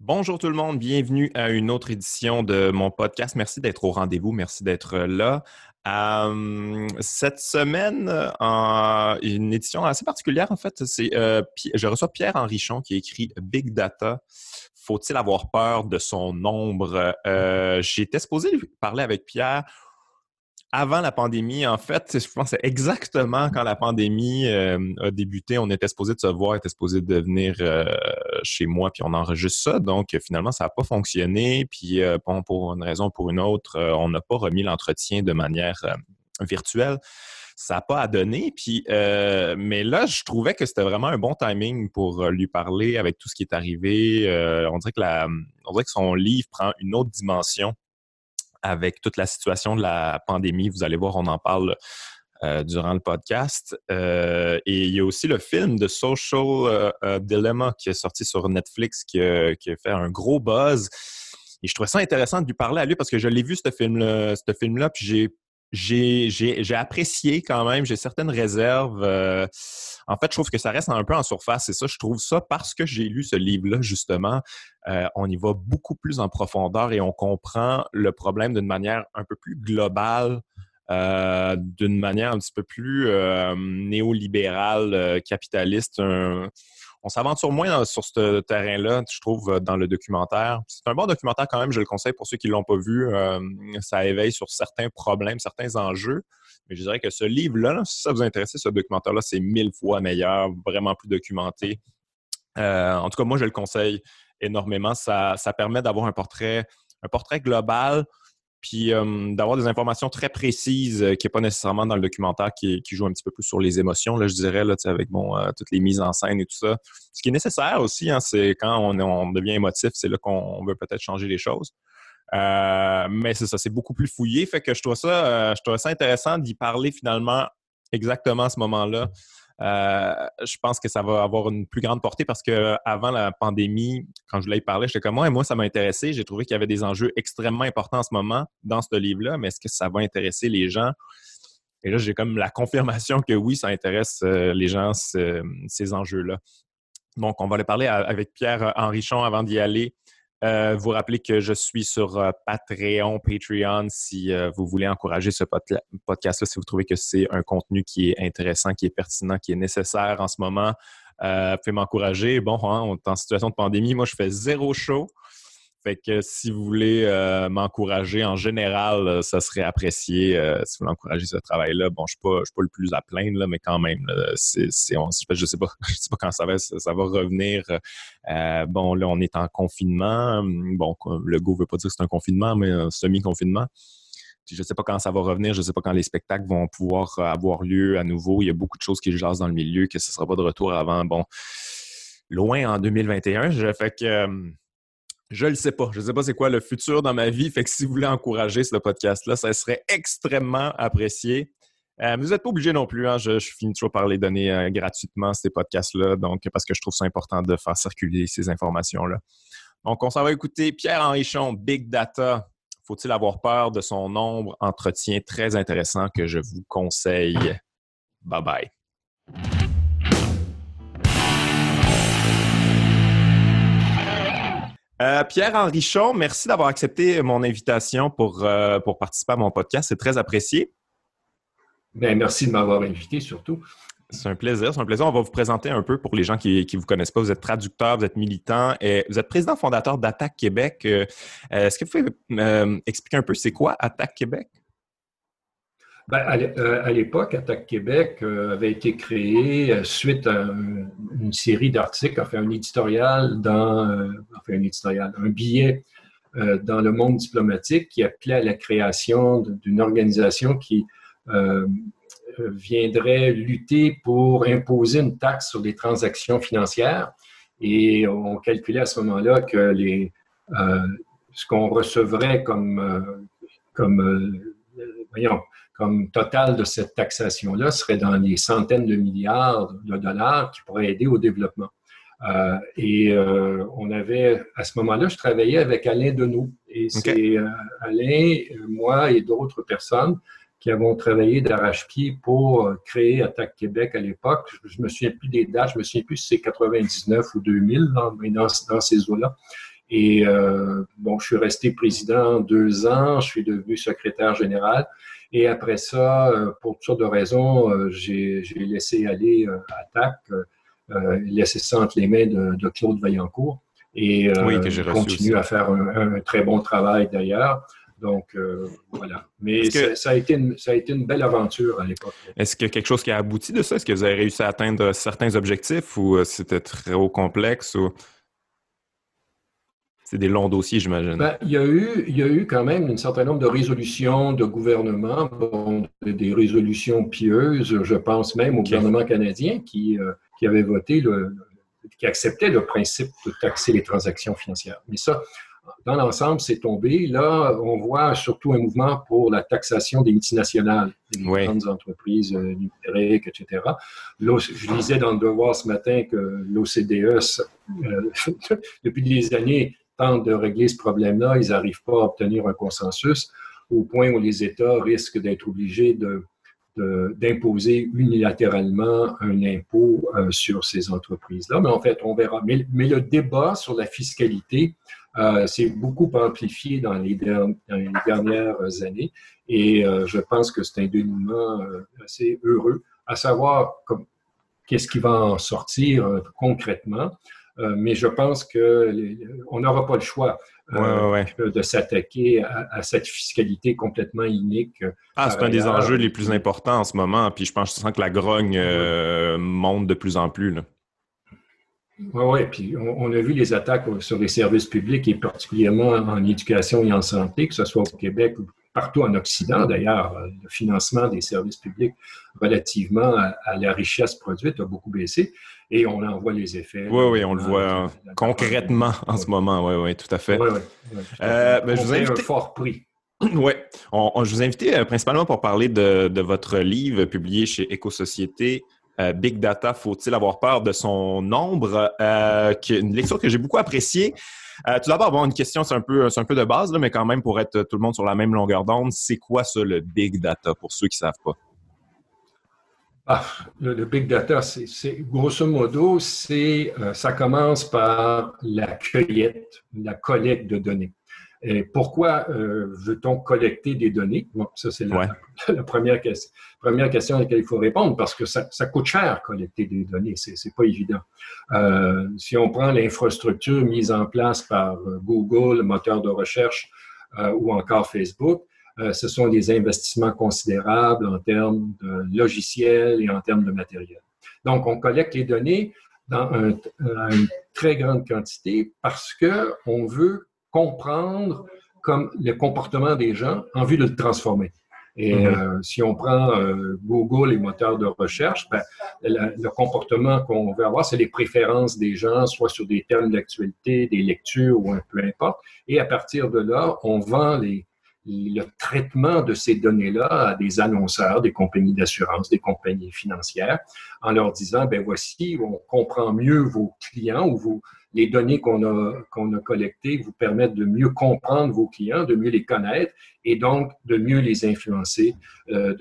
Bonjour tout le monde, bienvenue à une autre édition de mon podcast. Merci d'être au rendez-vous, merci d'être là. Euh, cette semaine, en une édition assez particulière en fait, c'est euh, je reçois Pierre Henrichon qui écrit Big Data. Faut-il avoir peur de son nombre euh, J'étais supposé parler avec Pierre avant la pandémie, en fait, je pense que exactement quand la pandémie euh, a débuté, on était supposé de se voir, était supposé de venir euh, chez moi, puis on enregistre ça. Donc, finalement, ça n'a pas fonctionné. Puis, euh, pour une raison ou pour une autre, on n'a pas remis l'entretien de manière virtuelle. Ça n'a pas à donner. Puis, mais là, je trouvais que c'était vraiment un bon timing pour lui parler avec tout ce qui est arrivé. on, dirait que la, on dirait que son livre prend une autre dimension avec toute la situation de la pandémie. Vous allez voir, on en parle euh, durant le podcast. Euh, et il y a aussi le film de Social euh, Dilemma qui est sorti sur Netflix, qui a, fait un gros buzz. Et je trouvais ça intéressant de lui parler à lui parce que je l'ai vu, ce film-là, ce film-là, puis j'ai j'ai apprécié quand même, j'ai certaines réserves. Euh, en fait, je trouve que ça reste un peu en surface. Et ça, je trouve ça parce que j'ai lu ce livre-là, justement, euh, on y va beaucoup plus en profondeur et on comprend le problème d'une manière un peu plus globale, euh, d'une manière un petit peu plus néolibérale, capitaliste on s'aventure moins sur ce terrain-là, je trouve, euh, dans le documentaire. C'est un bon documentaire quand même, je le conseille pour ceux qui ne l'ont pas vu. Euh, ça éveille sur certains problèmes, certains enjeux. Mais je dirais que ce livre-là, si ça vous intéresse, ce documentaire-là, c'est mille fois meilleur, vraiment plus documenté. Euh, en tout cas, moi, je le conseille énormément. Ça, ça permet d'avoir un portrait, un portrait global puis euh, d'avoir des informations très précises euh, qui n'est pas nécessairement dans le documentaire, qui, qui, joue un petit peu plus sur les émotions, là, je dirais, là, avec bon, euh, toutes les mises en scène et tout ça. Ce qui est nécessaire aussi, hein, c'est quand on, on, devient émotif, c'est là qu'on veut peut-être changer les choses. mais c'est ça, c'est beaucoup plus fouillé. Fait que je trouve ça, je trouve ça intéressant d'y parler finalement exactement à ce moment-là. Euh, je pense que ça va avoir une plus grande portée parce que avant la pandémie, quand je voulais y parler, j'étais comme moi, et moi, ça m'a intéressé. J'ai trouvé qu'il y avait des enjeux extrêmement importants en ce moment dans ce livre-là, mais est-ce que ça va intéresser les gens? Et là, j'ai comme la confirmation que oui, ça intéresse euh, les gens, ces enjeux-là. Donc, on va aller parler avec Pierre Henrichon avant d'y aller. Euh, vous rappelez que je suis sur euh, Patreon, Patreon, si euh, vous voulez encourager ce podcast-là, si vous trouvez que c'est un contenu qui est intéressant, qui est pertinent, qui est nécessaire en ce moment. vous pouvez m'encourager. Bon, hein, on est en situation de pandémie. Moi, je fais zéro show. Fait que si vous voulez euh, m'encourager en général, euh, ça serait apprécié. Euh, si vous voulez encourager ce travail-là, bon, je ne suis, pas le plus à plaindre, mais quand même, je sais pas, sais pas quand ça va, revenir. bon, là, on est en confinement. Bon, le go veut pas dire que c'est un confinement, mais un semi-confinement. Je ne sais pas quand ça va revenir, je ne sais pas quand les spectacles vont pouvoir avoir lieu à nouveau. Il y a beaucoup de choses qui jasent dans le milieu, que ce ne sera pas de retour avant, bon, loin en 2021. Je fais que je ne le sais pas. Je ne sais pas c'est quoi le futur dans ma vie. Fait que si vous voulez encourager ce podcast-là, ça serait extrêmement apprécié. Euh, vous n'êtes pas obligé non plus. Hein. Je, finis toujours par les donner euh, gratuitement, ces podcasts-là, donc parce que je trouve ça important de faire circuler ces informations-là. Donc, on s'en va écouter Pierre Henrichon, Big Data. Faut-il avoir peur de son nombre? Entretien très intéressant que je vous conseille. Bye bye. Euh, Pierre Henrichon, merci d'avoir accepté mon invitation pour, euh, pour participer à mon podcast. C'est très apprécié. Bien, merci de m'avoir invité surtout. C'est un plaisir, c'est un plaisir. On va vous présenter un peu pour les gens qui ne vous connaissent pas. Vous êtes traducteur, vous êtes militant et vous êtes président fondateur d'Attaque Québec. Euh, est-ce que vous pouvez expliquer un peu c'est quoi Attaque Québec? Ben, euh, à l'époque, Attaque Québec euh, avait été créé euh, suite à une série d'articles, enfin un éditorial dans, enfin un éditorial, un billet dans le monde diplomatique qui appelait à la création d'une organisation qui viendrait lutter pour imposer une taxe sur les transactions financières. Et on calculait à ce moment-là que les, ce qu'on recevrait comme, comme voyons, comme total de cette taxation-là serait dans les centaines de milliards de dollars qui pourraient aider au développement. Euh, et euh, on avait, à ce moment-là, je travaillais avec Alain Deneau. Et c'est euh, Alain, moi et d'autres personnes qui avons travaillé d'arrache-pied pour créer Attaque Québec à l'époque. Je, me souviens plus des dates, je me souviens plus si c'est 99 ou 2000, mais dans, dans ces eaux-là. Et bon, je suis resté président deux ans, je suis devenu secrétaire général. Et après ça, pour toutes sortes de raisons, j'ai laissé aller à TAC, laissé ça entre les mains de, de Claude Vaillancourt. Et oui, continue à faire un, très bon travail d'ailleurs. Donc, euh, voilà. Mais ça, a été une, ça a été une belle aventure à l'époque. Est-ce qu'il y a quelque chose qui a abouti de ça? Est-ce que vous avez réussi à atteindre certains objectifs ou euh, c'était trop complexe? Ou... C'est des longs dossiers, j'imagine. Ben, il, y a eu, il y a eu quand même un certain nombre de résolutions de gouvernement, des résolutions pieuses, je pense même au gouvernement canadien qui, euh, qui avait voté, le, qui acceptait le principe de taxer les transactions financières. Mais ça, dans l'ensemble, c'est tombé. Là, on voit surtout un mouvement pour la taxation des multinationales, des grandes entreprises euh, numériques, etc. je lisais dans le Devoir ce matin que l'OCDE, euh, depuis des années, tente de régler ce problème-là. Ils n'arrivent pas à obtenir un consensus au point où les États risquent d'être obligés d'imposer unilatéralement un impôt euh, sur ces entreprises-là. Mais en fait, on verra. Mais, mais, le débat sur la fiscalité euh, s'est beaucoup amplifié dans les, dernières années et euh, je pense que c'est un dénouement assez heureux, à savoir qu'est-ce qui va en sortir concrètement. Mais je pense qu'on n'aura pas le choix. Euh, de s'attaquer à, cette fiscalité complètement inique. Ah, c'est un des enjeux les plus importants en ce moment. Puis je pense que la grogne euh, monte de plus en plus. Oui, oui. Puis on, a vu les attaques sur les services publics et particulièrement en éducation et en santé, que ce soit au Québec ou partout en Occident d'ailleurs. Le financement des services publics relativement à la richesse produite a beaucoup baissé et on en voit les effets. Oui, oui, on le voit concrètement en ce moment. Oui, oui, tout à fait. Oui, oui. Euh, ben, je vous invite... un fort prix. Oui, je vous ai invité euh, principalement pour parler de, votre livre publié chez Éco-Société. Euh, Big Data, faut-il avoir peur de son nombre? une lecture que j'ai beaucoup appréciée. tout d'abord, bon, une question, c'est un peu, un peu de base, mais quand même pour être tout le monde sur la même longueur d'onde, c'est quoi ça le Big Data pour ceux qui ne savent pas? Ah, le, big data, c'est grosso modo, c'est euh, ça commence par la cueillette, la collecte de données. Et pourquoi euh, veut-on collecter des données? Bon, ça, c'est la, première, question, première question à laquelle il faut répondre parce que ça, ça coûte cher collecter des données, c'est pas évident. Euh, si on prend l'infrastructure mise en place par Google, le moteur de recherche ou encore Facebook, euh, ce sont des investissements considérables en termes de logiciels et en termes de matériel. Donc, on collecte les données dans une très grande quantité parce qu'on veut comprendre comme le comportement des gens en vue de le transformer. Et mm-hmm. euh, si on prend euh, Google, les moteurs de recherche, ben, le comportement qu'on veut avoir, c'est les préférences des gens, soit sur des termes d'actualité, des lectures ou un peu importe. Et à partir de là, on vend les, le traitement de ces données-là à des annonceurs, des compagnies d'assurance, des compagnies financières, en leur disant, ben voici, on comprend mieux vos clients ou vos, les données qu'on a, qu'on a collectées vous permettent de mieux comprendre vos clients, de mieux les connaître et donc de mieux les influencer euh,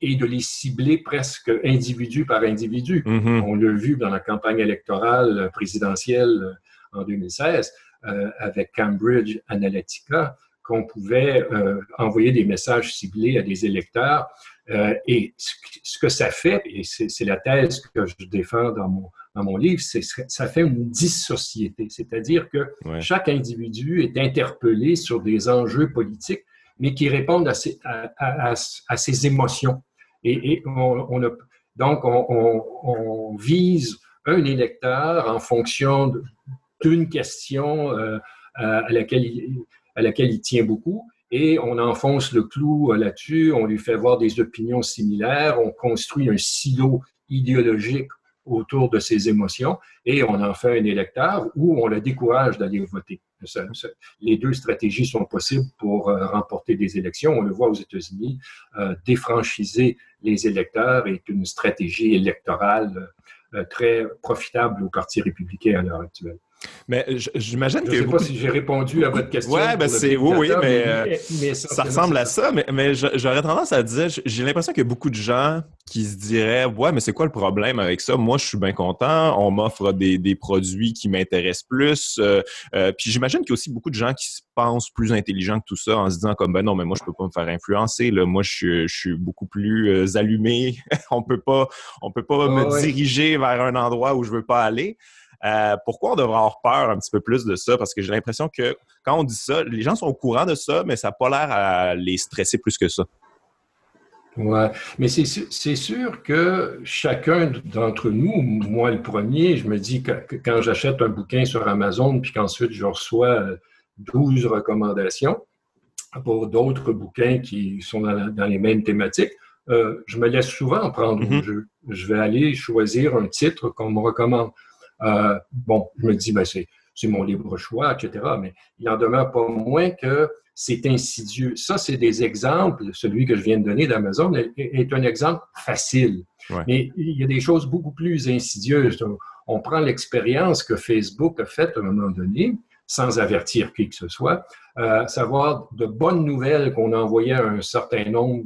et de les cibler presque individu par individu. Mm-hmm. On l'a vu dans la campagne électorale présidentielle en 2016 euh, avec Cambridge Analytica qu'on pouvait euh, envoyer des messages ciblés à des électeurs. Euh, et ce que ça fait, et c'est la thèse que je défends dans mon, dans mon livre, c'est ça fait une dissociété, c'est-à-dire que chaque individu est interpellé sur des enjeux politiques, mais qui répondent à ses, à, à, ses émotions. Et, et on, a, donc, on, on, vise un électeur en fonction d'une question euh, à laquelle il, à laquelle il tient beaucoup. Et on enfonce le clou euh, là-dessus, on lui fait voir des opinions similaires, on construit un silo idéologique autour de ses émotions et on en fait un électeur ou on le décourage d'aller voter. les deux stratégies sont possibles pour euh, remporter des élections. On le voit aux États-Unis, euh, défranchiser les électeurs est une stratégie électorale très profitable au Parti républicain à l'heure actuelle. Mais j'imagine que. Je ne sais pas si j'ai répondu à votre question. Ouais, ben c'est oui, oui, mais, euh, ça ressemble à ça. Mais, j'aurais tendance à dire, j'ai l'impression qu'il y a beaucoup de gens qui se diraient, ouais, mais c'est quoi le problème avec ça? Moi, je suis bien content. On m'offre des, produits qui m'intéressent plus. Euh, euh, puis j'imagine qu'il y a aussi beaucoup de gens qui se pensent plus intelligents que tout ça en se disant comme ben non, mais moi je peux pas me faire influencer. Là. Moi, je, suis beaucoup plus allumé. on peut pas, on peut pas me diriger vers un endroit où je veux pas aller. Euh, pourquoi on devrait avoir peur un petit peu plus de ça? Parce que j'ai l'impression que quand on dit ça, les gens sont au courant de ça, mais ça n'a pas l'air à les stresser plus que ça. Oui, mais c'est sûr que chacun d'entre nous, moi le premier, je me dis que, quand j'achète un bouquin sur Amazon, puis qu'ensuite je reçois 12 recommandations pour d'autres bouquins qui sont dans, les mêmes thématiques, euh, je me laisse souvent prendre au mm-hmm. jeu. Je vais aller choisir un titre qu'on me recommande. Euh, bon, je me dis, ben, c'est, mon libre choix, etc. Mais il en demeure pas moins que c'est insidieux. Ça, c'est des exemples. Celui que je viens de donner d'Amazon est, un exemple facile. Mais il y a des choses beaucoup plus insidieuses. On prend l'expérience que Facebook a faite à un moment donné, sans avertir qui que ce soit, euh, savoir de bonnes nouvelles qu'on envoyait à un certain nombre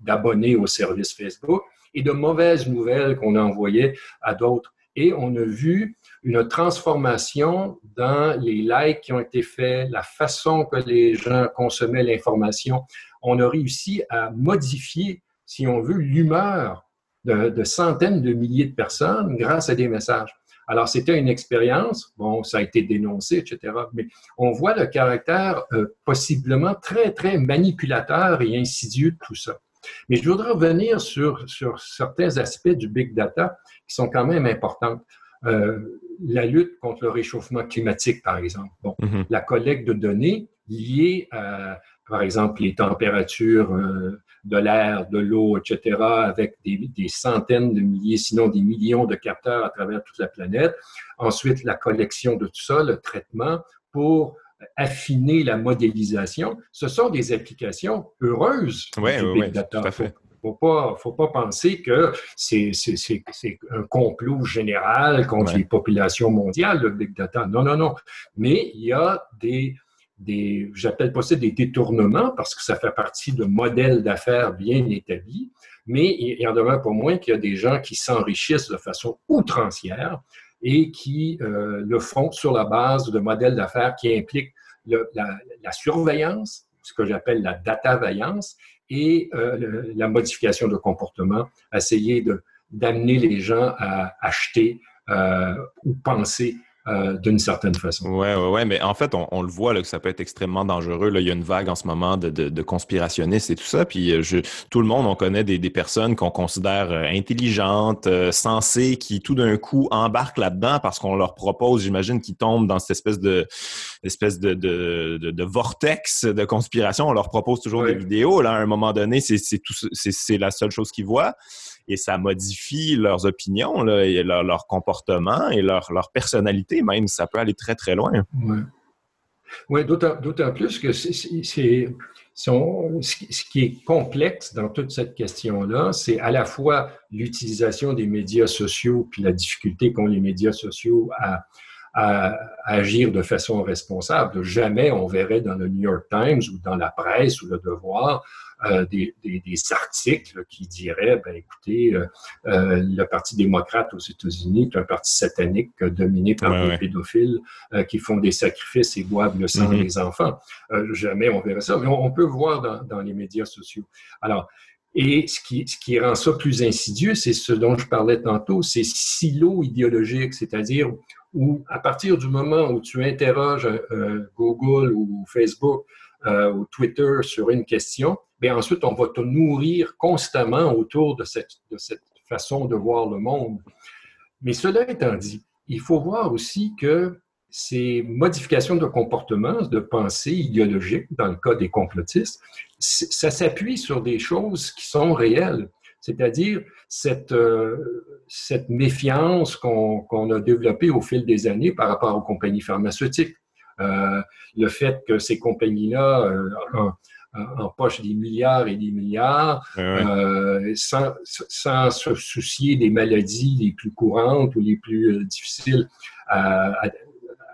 d'abonnés au service Facebook et de mauvaises nouvelles qu'on envoyait à d'autres et on a vu une transformation dans les likes qui ont été faits, la façon que les gens consommaient l'information. On a réussi à modifier, si on veut, l'humeur de, centaines de milliers de personnes grâce à des messages. Alors, c'était une expérience, bon, ça a été dénoncé, etc., mais on voit le caractère euh, possiblement très, très manipulateur et insidieux de tout ça. Mais je voudrais revenir sur, sur certains aspects du big data qui sont quand même importantes. Euh, la lutte contre le réchauffement climatique, par exemple. Bon, mm-hmm. la collecte de données liées à, par exemple, les températures euh, de l'air, de l'eau, etc., avec des, des, centaines de milliers, sinon des millions de capteurs à travers toute la planète. Ensuite, la collection de tout ça, le traitement pour affiner la modélisation, ce sont des applications heureuses du big data. Tout à fait. Faut pas, faut pas penser que c'est un complot général contre les populations mondiales, le big data. Non, non, non. Mais il y a des, des j'appelle pas ça des détournements parce que ça fait partie de modèles d'affaires bien établis. Mais il y en demeure pas moins qu'il y a des gens qui s'enrichissent de façon outrancière et qui euh, le font sur la base de modèles d'affaires qui impliquent la, surveillance, ce que j'appelle la data-vaillance, et euh, la modification de comportement, essayer d'amener les gens à acheter euh, ou penser euh, d'une certaine façon. Oui, oui, ouais, mais en fait, on, le voit là, que ça peut être extrêmement dangereux. Là. Il y a une vague en ce moment de, de, de conspirationnistes et tout ça. Puis euh, je, tout le monde, on connaît des, des personnes qu'on considère euh, intelligentes, sensées, qui tout d'un coup embarquent là-dedans parce qu'on leur propose, j'imagine, qu'ils tombent dans cette espèce de espèce de, de, de, vortex de conspiration. On leur propose toujours des vidéos. Là, à un moment donné, c'est c'est la seule chose qu'ils voient et ça modifie leurs opinions, et leur, comportement et leur, personnalité même. Ça peut aller très, très loin. Oui, d'autant plus que c'est ce qui est complexe dans toute cette question-là, c'est à la fois l'utilisation des médias sociaux puis la difficulté qu'ont les médias sociaux à, à, agir de façon responsable. Jamais on verrait dans le New York Times ou dans la presse ou le Devoir des, des, des, articles qui diraient, ben, écoutez, euh, euh, le Parti démocrate aux États-Unis est un parti satanique dominé par des pédophiles qui font des sacrifices et boivent le sang mm-hmm. des enfants. jamais on verrait ça, mais on, peut voir dans, dans, les médias sociaux. Alors, et ce qui, ce qui rend ça plus insidieux, c'est ce dont je parlais tantôt, ces silos idéologiques, c'est-à-dire où à partir du moment où tu interroges Google ou Facebook euh, ou Twitter sur une question, bien ensuite, on va te nourrir constamment autour de cette, de cette façon de voir le monde. Mais cela étant dit, il faut voir aussi que ces modifications de comportement, de pensée idéologique, dans le cas des complotistes, ça s'appuie sur des choses qui sont réelles. C'est-à-dire cette, euh, cette méfiance qu'on a développée au fil des années par rapport aux compagnies pharmaceutiques. Le fait que ces compagnies-là empochent des milliards et des milliards sans, sans, se soucier des maladies les plus courantes ou les plus difficiles à,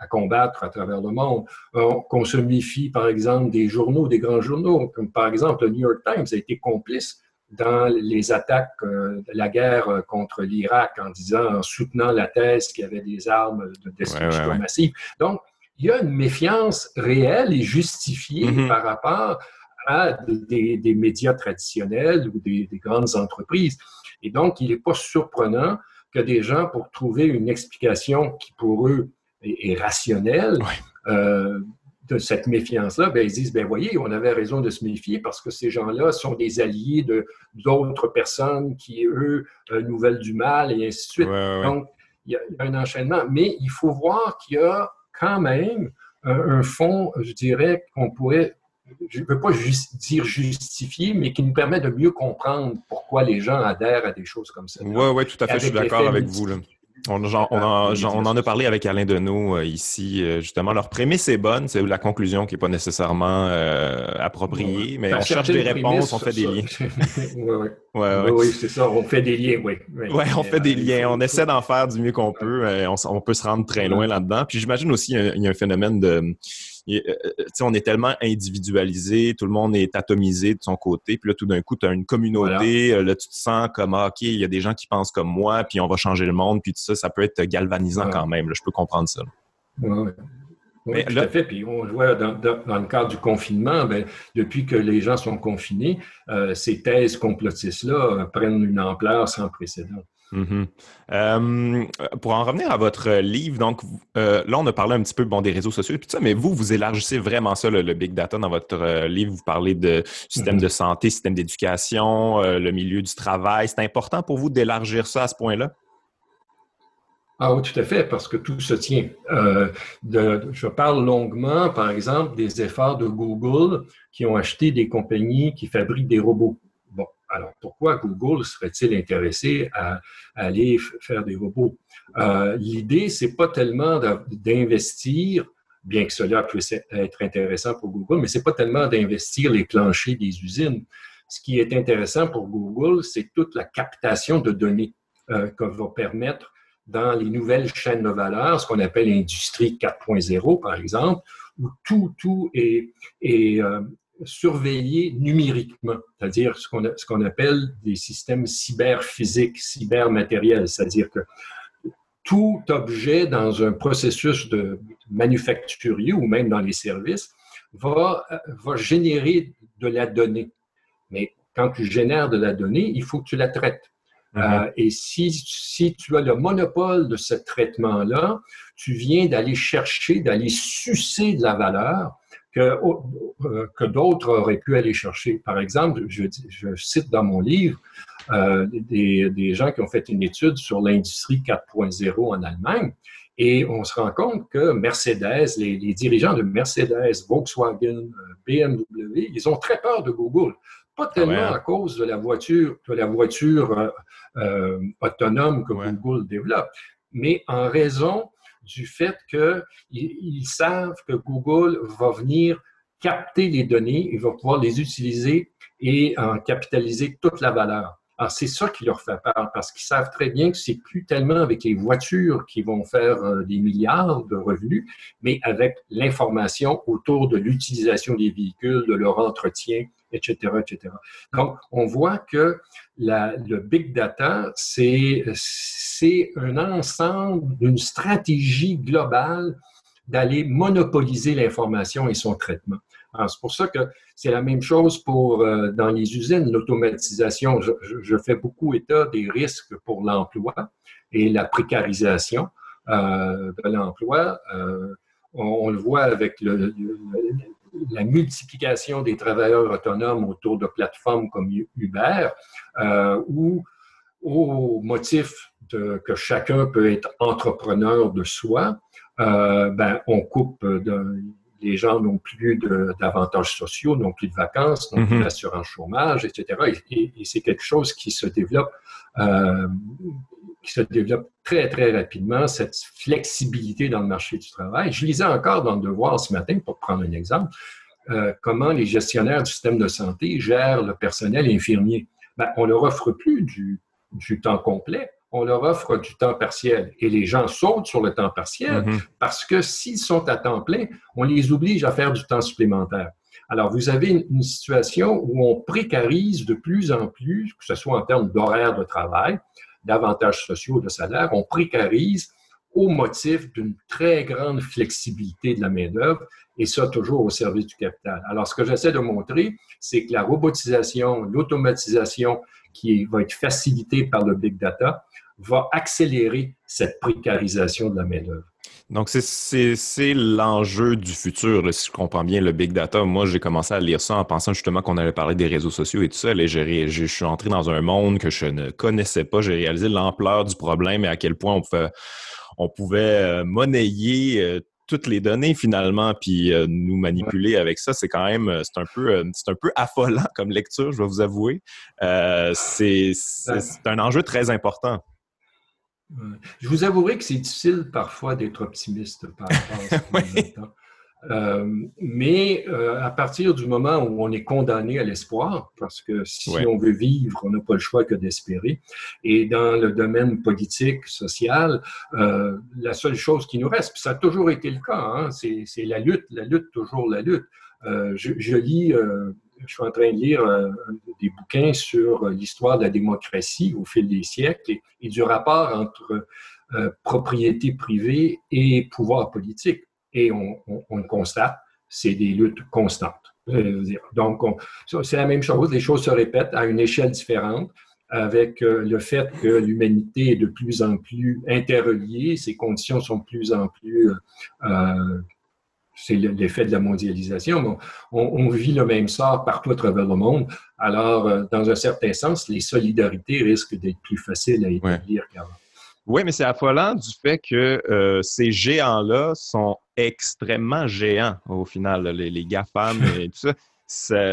à combattre à travers le monde. Euh, qu'on se méfie, par exemple, des journaux, des grands journaux, comme par exemple le New York Times a été complice dans les attaques euh, de la guerre euh, contre l'Irak en disant, en soutenant la thèse qu'il y avait des armes de destruction massive. Donc, il y a une méfiance réelle et justifiée mm-hmm. par rapport à des, médias traditionnels ou des, des, grandes entreprises. Et donc, il n'est pas surprenant que des gens, pour trouver une explication qui pour eux et, rationnel euh, de cette méfiance-là, ben, ils disent, ben voyez, on avait raison de se méfier parce que ces gens-là sont des alliés de d'autres personnes qui, eux, euh, nous veulent du mal et ainsi de suite. Donc, il y, a un enchaînement. Mais il faut voir qu'il y a quand même un, fond, je dirais, qu'on pourrait je ne veux pas dire justifier, mais qui nous permet de mieux comprendre pourquoi les gens adhèrent à des choses comme ça. Oui, oui, tout à fait, je suis d'accord avec vous. Là. On, en, a parlé avec Alain Deneau euh, ici, euh, justement. Leur prémisse est bonne, c'est la conclusion qui n'est pas nécessairement euh, appropriée, mais on cherche des réponses, on fait des liens. oui, ouais, oui, c'est ça, on fait des liens, oui. Oui, on fait des liens, on essaie d'en faire du mieux qu'on peut, on, on, peut se rendre très loin là-dedans. Puis j'imagine aussi qu'il y a un phénomène de on est tellement individualisé, tout le monde est atomisé de son côté, puis là, tout d'un coup, tu as une communauté, euh, là, tu te sens comme, ah, OK, il y a des gens qui pensent comme moi, puis on va changer le monde, puis tout ça, ça peut être galvanisant quand même. je peux comprendre ça. Oui, oui. tout à fait. Puis on voit dans, le cadre du confinement, ben, depuis que les gens sont confinés, ces thèses complotistes-là prennent une ampleur sans précédent. Mhm. Euh, pour en revenir à votre livre, donc euh, là, on a parlé un petit peu bon, des réseaux sociaux et tout ça, mais vous, vous élargissez vraiment ça, le, big data, dans votre euh, livre. Vous parlez de système mhm. de santé, système d'éducation, le milieu du travail. C'est important pour vous d'élargir ça à ce point-là? Ah oui, tout à fait, parce que tout se tient. De, je parle longuement, par exemple, des efforts de Google qui ont acheté des compagnies qui fabriquent des robots. Alors, pourquoi Google serait-il intéressé à, aller faire des robots? Euh, L'idée, c'est pas tellement d'investir, bien que cela puisse être intéressant pour Google, mais c'est pas tellement d'investir les planchers des usines. Ce qui est intéressant pour Google, c'est toute la captation de données euh, que va permettre dans les nouvelles chaînes de valeur, ce qu'on appelle l'industrie 4.0, par exemple, où tout, tout est, est, euh, surveillé numériquement, c'est-à-dire ce qu'on ce qu'on appelle des systèmes cyberphysiques, cybermatériels, c'est-à-dire que tout objet dans un processus de manufacturier ou même dans les services va, va générer de la donnée. Mais quand tu génères de la donnée, il faut que tu la traites. Mm-hmm. Euh, et si, si tu as le monopole de ce traitement-là, tu viens d'aller chercher, d'aller sucer de la valeur que, euh, que d'autres auraient pu aller chercher. Par exemple, je, je cite dans mon livre euh, des, des, gens qui ont fait une étude sur l'industrie 4.0 en Allemagne. Et on se rend compte que Mercedes, les, les dirigeants de Mercedes, Volkswagen, euh, BMW, ils ont très peur de Google. Pas ah tellement hein? à cause de la voiture, de la voiture euh, euh autonome que Google développe, mais en raison du fait qu'ils savent que Google va venir capter les données, il va pouvoir les utiliser et en capitaliser toute la valeur. Alors, c'est ça qui leur fait peur parce qu'ils savent très bien que c'est plus tellement avec les voitures qui vont faire euh, des milliards de revenus, mais avec l'information autour de l'utilisation des véhicules, de leur entretien, etc., etc. Donc, on voit que le big data, c'est un ensemble d'une stratégie globale d'aller monopoliser l'information et son traitement. C'est pour ça que c'est la même chose pour euh, dans les usines, l'automatisation. Je, fais beaucoup état des risques pour l'emploi et la précarisation euh, de l'emploi. Euh, on, le voit avec la multiplication des travailleurs autonomes autour de plateformes comme Uber, où au motif que chacun peut être entrepreneur de soi, ben, on coupe de, les gens n'ont plus d'avantages sociaux, n'ont plus de vacances, n'ont plus mm-hmm. d'assurance chômage, etc. Et, et c'est quelque chose qui se développe euh, qui se développe très, très rapidement, cette flexibilité dans le marché du travail. Je lisais encore dans le Devoir ce matin, pour prendre un exemple, euh, comment les gestionnaires du système de santé gèrent le personnel infirmier. Ben, on leur offre plus du, du, temps complet, on leur offre du temps partiel. Et les gens sautent sur le temps partiel mm-hmm. parce que s'ils sont à temps plein, on les oblige à faire du temps supplémentaire. Alors, vous avez une, une situation où on précarise de plus en plus, que ce soit en termes d'horaire de travail, d'avantages sociaux, de salaire, on précarise au motif d'une très grande flexibilité de la main-d'œuvre et ça toujours au service du capital. Alors, ce que j'essaie de montrer, c'est que la robotisation, l'automatisation qui va être facilitée par le big data va accélérer cette précarisation de la main-d'œuvre. Donc, c'est l'enjeu du futur, si je comprends bien, le big data. Moi, j'ai commencé à lire ça en pensant justement qu'on allait parler des réseaux sociaux et tout ça. Et je suis entré dans un monde que je ne connaissais pas. J'ai réalisé l'ampleur du problème et à quel point on pouvait, on pouvait euh, monnayer euh, toutes les données finalement, puis euh, nous manipuler avec ça, c'est quand même, c'est un peu, c'est un peu affolant comme lecture, je vais vous avouer. c'est un enjeu très important. Je vous avouerai que c'est difficile parfois d'être optimiste par rapport à ce euh, mais euh, à partir du moment où on est condamné à l'espoir, parce que si on veut vivre, on n'a pas le choix que d'espérer. Et dans le domaine politique, social, euh, la seule chose qui nous reste, puis ça a toujours été le cas, hein, c'est la lutte, la lutte, toujours la lutte. Euh, je, je, lis je suis en train de lire euh, des bouquins sur l'histoire de la démocratie au fil des siècles et, du rapport entre euh, propriété privée et pouvoir politique. Et on, le constate, c'est des luttes constantes. Donc, c'est la même chose, les choses se répètent à une échelle différente avec euh, le fait que l'humanité est de plus en plus interreliée, ses conditions sont de plus en plus c'est l'effet de la mondialisation. On, vit le même sort partout à travers le monde. Alors, euh, dans un certain sens, les solidarités risquent d'être plus faciles à établir qu'avant. Oui, mais c'est affolant du fait que euh, ces géants-là sont extrêmement géants au final, les, les GAFAM et tout ça.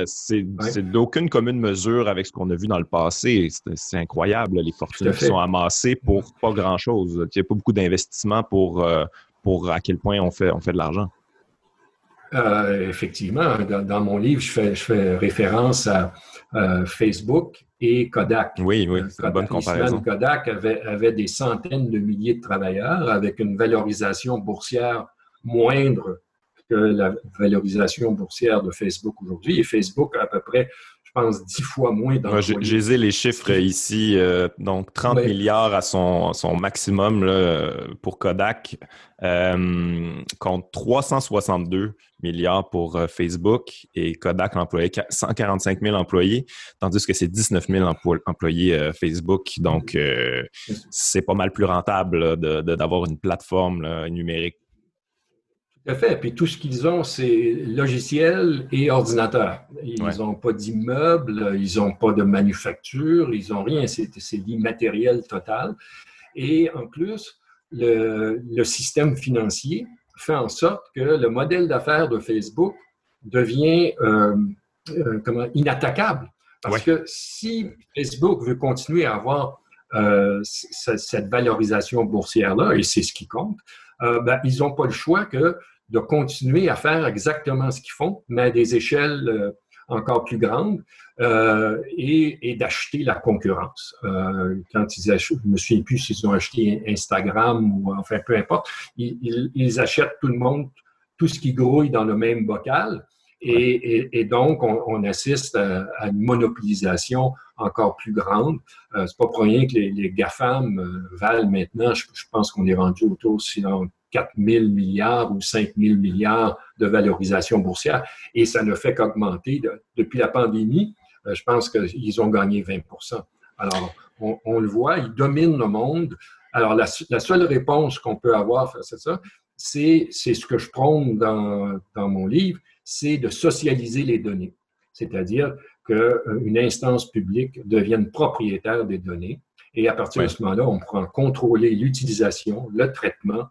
C'est d'aucune commune mesure avec ce qu'on a vu dans le passé. C'est incroyable, les fortunes qui sont amassées pour pas grand-chose. Il n'y a pas beaucoup d'investissement pour, euh, pour à quel point on fait, on fait de l'argent. Euh, effectivement, dans, mon livre, je fais, je fais référence à euh, Facebook et Kodak. Oui, oui, c'est une bonne comparaison. Kodak avait, avait, des centaines de milliers de travailleurs avec une valorisation boursière moindre que la valorisation boursière de Facebook aujourd'hui. Et Facebook a à peu près je pense, dix fois moins d'employés. J'ai les chiffres ici. Euh, donc, 30 milliards à son, son maximum pour Kodak, euh, contre 362 milliards pour euh, Facebook et Kodak employait 145 000 employés, tandis que c'est 19 000 employés Facebook. Donc, c'est pas mal plus rentable d'avoir une plateforme numérique tout à fait. Puis tout ce qu'ils ont, c'est logiciel et ordinateur. Ils n'ont pas d'immeuble, ils n'ont pas de manufacture, ils n'ont rien. C'est l'immatériel total. Et en plus, le, le, système financier fait en sorte que le modèle d'affaires de Facebook devient euh, euh, comment, inattaquable. Parce que si Facebook veut continuer à avoir euh, cette valorisation boursière-là, et c'est ce qui compte, euh, ben, ils n'ont pas le choix que de continuer à faire exactement ce qu'ils font, mais à des échelles euh, encore plus grandes euh, et, d'acheter la concurrence. quand ils achètent, je me souviens plus s'ils ont acheté Instagram ou enfin peu importe, ils, achètent tout le monde, tout ce qui grouille dans le même bocal. Et, donc, on, assiste à, une monopolisation encore plus grande. Euh, c'est pas pour rien que les, GAFAM valent maintenant, je, pense qu'on est rendu autour, sinon 4 000 milliards ou 5 000 milliards de valorisation boursière et ça ne fait qu'augmenter. depuis la pandémie, euh, je pense qu'ils ont gagné 20 Alors, on, le voit, ils dominent le monde. Alors, la, seule réponse qu'on peut avoir face à ça, c'est ce que je prône dans, dans mon livre, c'est de socialiser les données. C'est-à-dire qu'une instance publique devienne propriétaire des données et à partir de ce moment-là, on pourra contrôler l'utilisation, le traitement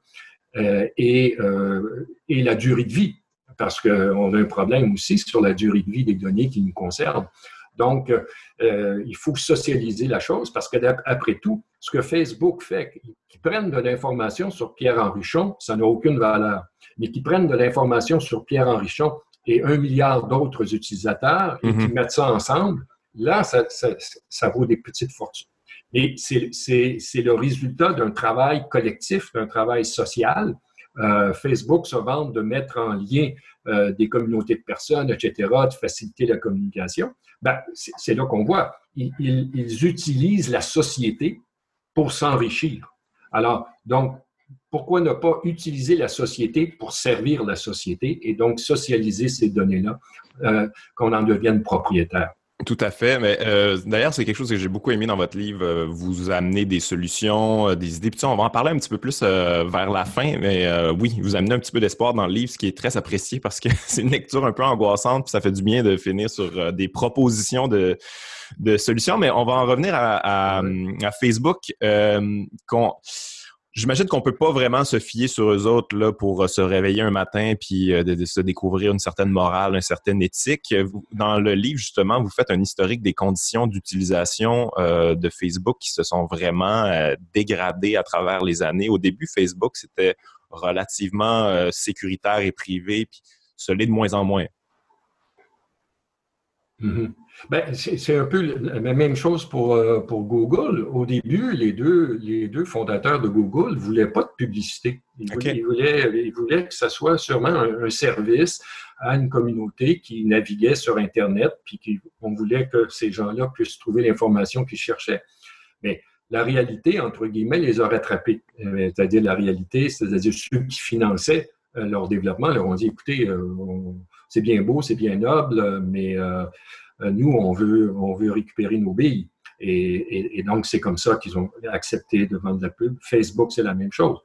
euh, et, euh, et, la durée de vie, parce qu'on a un problème aussi sur la durée de vie des données qui nous concernent. Donc, euh, il faut socialiser la chose parce que après tout, ce que Facebook fait, qu'ils prennent de l'information sur Pierre Henrichon, ça n'a aucune valeur, mais qu'ils prennent de l'information sur Pierre Henrichon et un milliard d'autres utilisateurs et qu'ils mhm. mettent ça ensemble, là, ça, ça, vaut des petites fortunes. Et c'est le résultat d'un travail collectif, d'un travail social. Euh, Facebook se vante de mettre en lien euh, des communautés de personnes, etc., de faciliter la communication. Ben, c'est là qu'on voit. Ils, ils, utilisent la société pour s'enrichir. Alors, donc, pourquoi ne pas utiliser la société pour servir la société et donc socialiser ces données-là, euh, qu'on en devienne propriétaire? Tout à fait. Mais euh, d'ailleurs, c'est quelque chose que j'ai beaucoup aimé dans votre livre. Euh, vous amenez des solutions, des idées. Puis on va en parler un petit peu plus vers la fin. Mais oui, vous amenez un petit peu d'espoir dans le livre, ce qui est très apprécié parce que c'est une lecture un peu angoissante. Puis ça fait du bien de finir sur des propositions de, de solutions. Mais on va en revenir à, à, Facebook. qu'on J'imagine qu'on peut pas vraiment se fier sur eux autres pour euh, se réveiller un matin puis euh, se découvrir une certaine morale, une certaine éthique. Dans le livre, justement, vous faites un historique des conditions d'utilisation euh, de Facebook qui se sont vraiment dégradées à travers les années. Au début, Facebook, c'était relativement sécuritaire et privé, puis ce l'est de moins en moins. Ben, c'est un peu la même chose pour, euh, pour Google. Au début, les deux, les deux fondateurs de Google ne voulaient pas de publicité. Ils, voulaient, voulaient, que ce soit sûrement un, service à une communauté qui naviguait sur Internet, puis qui, on voulait que ces gens-là puissent trouver l'information qu'ils cherchaient. Mais la réalité, entre guillemets, les a rattrapés. Euh, c'est-à-dire la réalité, c'est-à-dire ceux qui finançaient euh, leur développement leur ont dit, écoutez, c'est bien beau, c'est bien noble, mais euh, nous, on veut, on veut récupérer nos billes. Et, donc, c'est comme ça qu'ils ont accepté de vendre la pub. Facebook, c'est la même chose.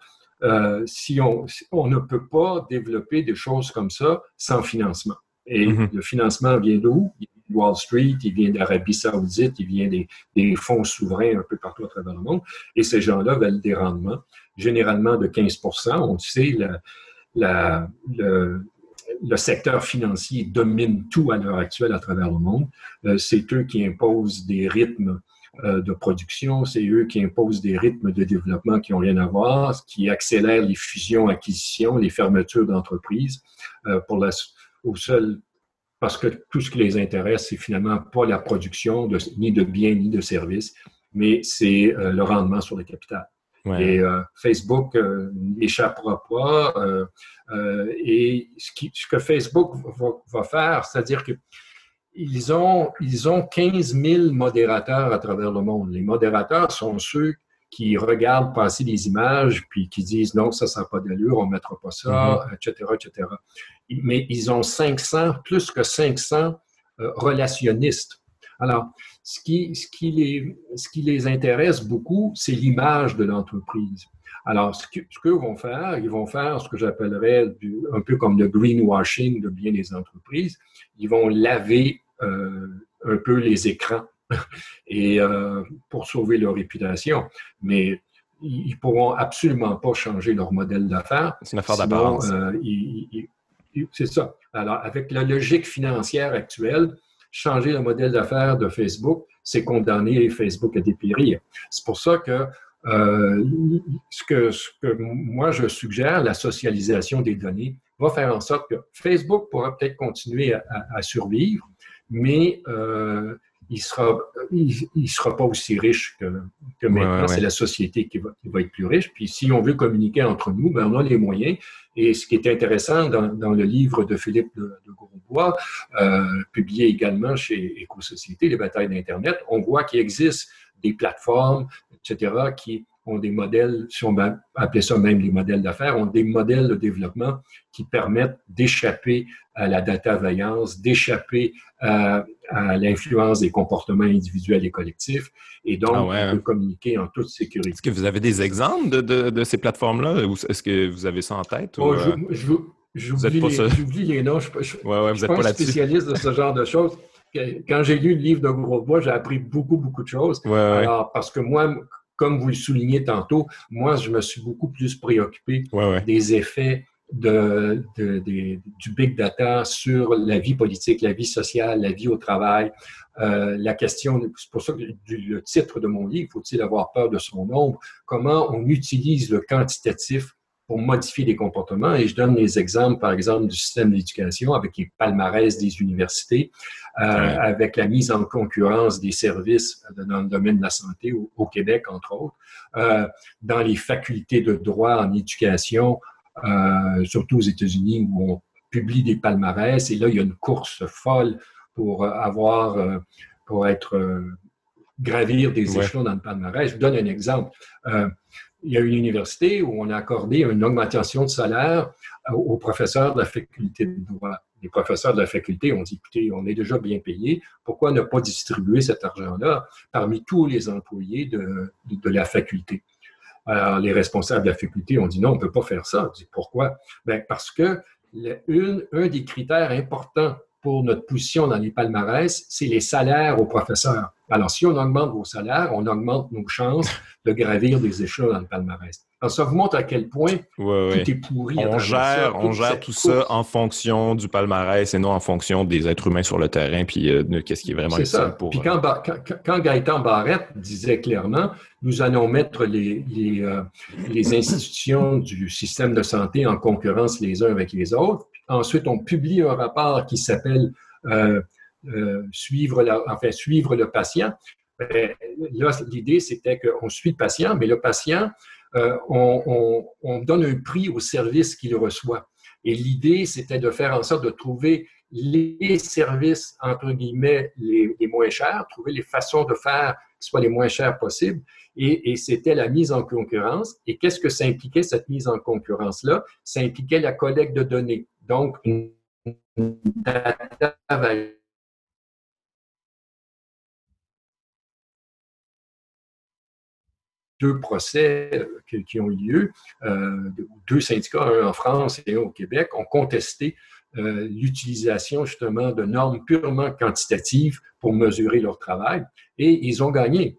Euh, si on, on ne peut pas développer des choses comme ça sans financement. Et mm-hmm. le financement vient d'où? Il vient de Wall Street, il vient d'Arabie Saoudite, il vient des, des, fonds souverains un peu partout à travers le monde. Et ces gens-là veulent des rendements, généralement de 15% On sait, la, la, le, le secteur financier domine tout à l'heure actuelle à travers le monde. Euh, c'est eux qui imposent des rythmes euh, de production, c'est eux qui imposent des rythmes de développement qui n'ont rien à voir, qui accélèrent les fusions, acquisitions, les fermetures d'entreprises euh, pour la, parce que tout ce qui les intéresse, c'est finalement pas la production ni de biens ni de services, mais c'est le rendement sur le capital. Et euh, Facebook euh, n'échappera pas. Euh, et ce, qui, ce, que Facebook va, faire, c'est-à-dire que ils ont, ils ont 15 000 modérateurs à travers le monde. Les modérateurs sont ceux qui regardent passer des images puis qui disent non, ça, ça n'a pas d'allure, on ne mettra pas ça, etc., mm-hmm. etc. Mais ils ont 500, plus que 500 relationnistes. Alors, ce qui, ce qui, les, ce qui les intéresse beaucoup, c'est l'image de l'entreprise. Alors, ce qu'eux vont faire, ils vont faire ce que j'appellerais un peu comme le greenwashing de bien des entreprises. Ils vont laver euh, un peu les écrans et euh, pour sauver leur réputation. Mais ils pourront absolument pas changer leur modèle d'affaires. C'est une affaire d'apparence. Euh, c'est ça. Alors, avec la logique financière actuelle, changer le modèle d'affaires de Facebook, c'est condamner Facebook à dépérir. C'est pour ça que, euh, ce que, ce que moi je suggère, la socialisation des données, va faire en sorte que Facebook pourra peut-être continuer à, survivre, mais euh, il sera, il, sera pas aussi riche que, que maintenant. C'est la société qui va, qui va, être plus riche. Puis si on veut communiquer entre nous, ben on a les moyens. Et ce qui est intéressant dans, dans le livre de Philippe de, de Grosbois, euh, publié également chez Éco-Société, Les batailles d'Internet, on voit qu'il existe des plateformes, etc., qui ont des modèles, si on va appeler ça même les modèles d'affaires, ont des modèles de développement qui permettent d'échapper à la data vaillance, d'échapper à, l'influence des comportements individuels et collectifs, et donc ah de communiquer en toute sécurité. Est-ce que vous avez des exemples de, ces plateformes-là? Est-ce que vous avez ça en tête? Oh, J'oublie les, les, noms. Je ne suis pas, un spécialiste de ce genre de choses. Quand j'ai lu le livre de Grosbois, j'ai appris beaucoup, beaucoup de choses. Alors, parce que moi, comme vous le soulignez tantôt, moi, je me suis beaucoup plus préoccupé des effets de, du big data sur la vie politique, la vie sociale, la vie au travail. Euh, la question, c'est pour ça que le titre de mon livre, faut-il avoir peur de son nombre, comment on utilise le quantitatif pour modifier les comportements. Et je donne les exemples, par exemple, du système d'éducation avec les palmarès des universités, euh, avec la mise en concurrence des services dans le domaine de la santé au, Québec, entre autres, euh, dans les facultés de droit en éducation, euh, surtout aux États-Unis, où on publie des palmarès. Et là, il y a une course folle pour avoir, pour être gravir des échelons dans le palmarès. Je vous donne un exemple il y a une université où on a accordé une augmentation de salaire aux professeurs de la faculté de droit. Les professeurs de la faculté ont dit, écoutez, on est déjà bien payés, pourquoi ne pas distribuer cet argent-là parmi tous les employés de, de, la faculté? Alors, les responsables de la faculté ont dit, non, on ne peut pas faire ça. On dit, pourquoi? Bien, parce que une, un des critères importants pour notre position dans les palmarès, c'est les salaires aux professeurs. Alors, si on augmente vos salaires, on augmente nos chances de gravir des échelons dans le palmarès. Alors, ça vous montre à quel point tout est pourri. On gère, on gère tout ça en fonction du palmarès et non en fonction des êtres humains sur le terrain, puis euh, de qu'est-ce qui est vraiment ça. pour... Puis quand, quand, Gaëtan Barrette disait clairement, nous allons mettre les, les, euh, les institutions du système de santé en concurrence les uns avec les autres, Ensuite, on publie un rapport qui s'appelle euh, euh, suivre, le patient. Ben, là, l'idée, c'était qu'on suit le patient, mais le patient, euh, on, donne un prix au service qu'il reçoit. Et l'idée, c'était de faire en sorte de trouver les services, entre guillemets, les, moins chers, trouver les façons de faire qui soient les moins chers possibles. Et c'était la mise en concurrence. Et qu'est-ce que ça impliquait, cette mise en concurrence-là? Ça impliquait la collecte de données. Donc, deux procès euh, qui, ont eu lieu, euh, deux syndicats, un en France et un au Québec, ont contesté euh, l'utilisation justement de normes purement quantitatives pour mesurer leur travail et ils ont gagné.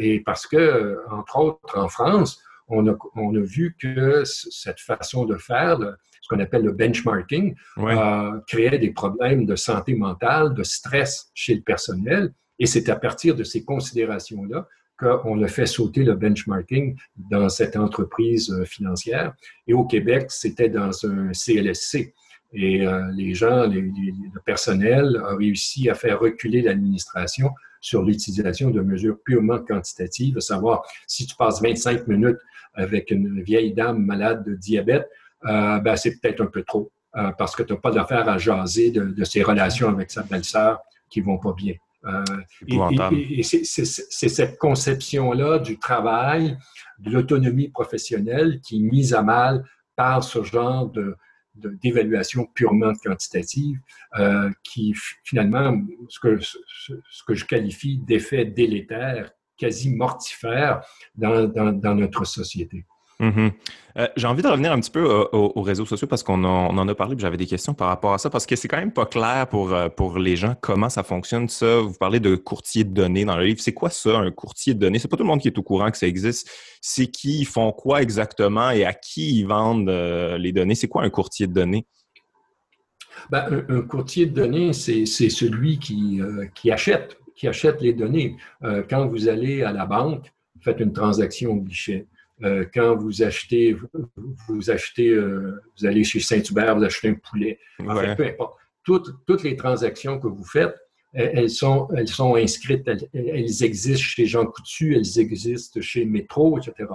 et parce que, entre autres, en France, on a vu que cette façon de faire, ce qu'on appelle le benchmarking, euh, créait des problèmes de santé mentale, de stress chez le personnel. Et c'est à partir de ces considérations-là qu'on a fait sauter le benchmarking dans cette entreprise euh, financière. Et au Québec, c'était dans un CLSC. Et euh, les gens, le personnel a réussi à faire reculer l'administration sur l'utilisation de mesures purement quantitatives, à savoir si tu passes 25 minutes avec une vieille dame malade de diabète, euh, ben, c'est peut-être un peu trop euh, parce que tu n'as pas d'affaire à jaser de, ses relations avec sa belle-sœur qui vont pas bien. Euh, et, c'est cette conception-là du travail, de l'autonomie professionnelle qui est mise à mal par ce genre de, d'évaluation purement quantitative qui finalement, ce que, ce, que je qualifie d'effet délétère, quasi mortifère dans, dans notre société. Mhm. Euh, j'ai envie de revenir un petit peu euh, aux, réseaux sociaux parce qu'on en, a parlé, j'avais des questions par rapport à ça, parce que c'est quand même pas clair pour, euh, pour les gens comment ça fonctionne, ça. Vous parlez de courtier de données dans le livre. C'est quoi ça, un courtier de données? C'est pas tout le monde qui est au courant que ça existe. C'est qui, ils font quoi exactement et à qui ils vendent les données? C'est quoi un courtier de données? Ben, un, courtier de données, c'est celui qui, qui, achète, qui achète les données. quand vous allez à la banque, faites une transaction au guichet. Euh, quand vous achetez, vous achetez, euh, vous allez chez Saint-Hubert, vous achetez un poulet. En fait, peu importe. Toutes, toutes, les transactions que vous faites, elles sont, elles sont inscrites, elles, existent chez Jean Coutu, elles existent chez Métro, etc.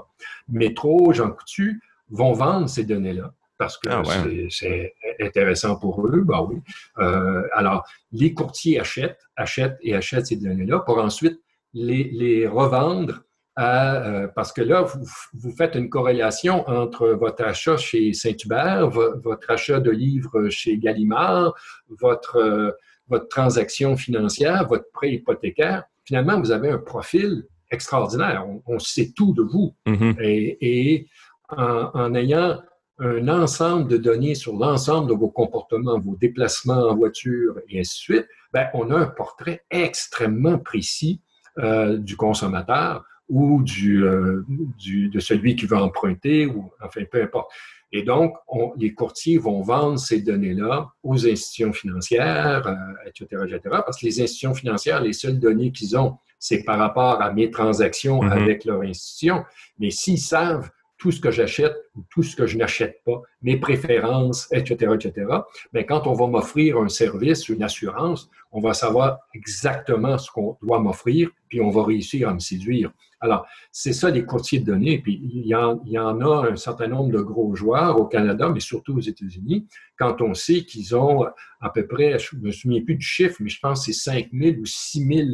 Métro, Jean Coutu vont vendre ces données-là parce que ah c'est intéressant pour eux. Ben oui. Euh, alors, les courtiers achètent, achètent et achètent ces données-là pour ensuite les, les revendre euh, parce que là, vous, faites une corrélation entre votre achat chez Saint-Hubert, votre achat de livres chez Gallimard, votre, euh, votre transaction financière, votre prêt hypothécaire. Finalement, vous avez un profil extraordinaire. On, sait tout de vous. Mm-hmm. Et, en, ayant un ensemble de données sur l'ensemble de vos comportements, vos déplacements en voiture et ainsi de suite, ben, on a un portrait extrêmement précis euh, du consommateur ou du, euh, du, de celui qui veut emprunter, ou enfin, peu importe. Et donc, les courtiers vont vendre ces données-là aux institutions financières, etc., euh, etc., parce que les institutions financières, les seules données qu'ils ont, c'est par rapport à mes transactions mm-hmm. avec leur institution. Mais s'ils savent tout ce que j'achète ou tout ce que je n'achète pas, mes préférences, etc., etc. Mais quand on va m'offrir un service, une assurance, on va savoir exactement ce qu'on doit m'offrir, puis on va réussir à me séduire. Alors, c'est ça les courtiers de données. Puis il y, en, a un certain nombre de gros joueurs au Canada, mais surtout aux États-Unis, quand on sait qu'ils ont à peu près, je ne me souviens plus du chiffre, mais je pense que c'est 5 000 ou 6 000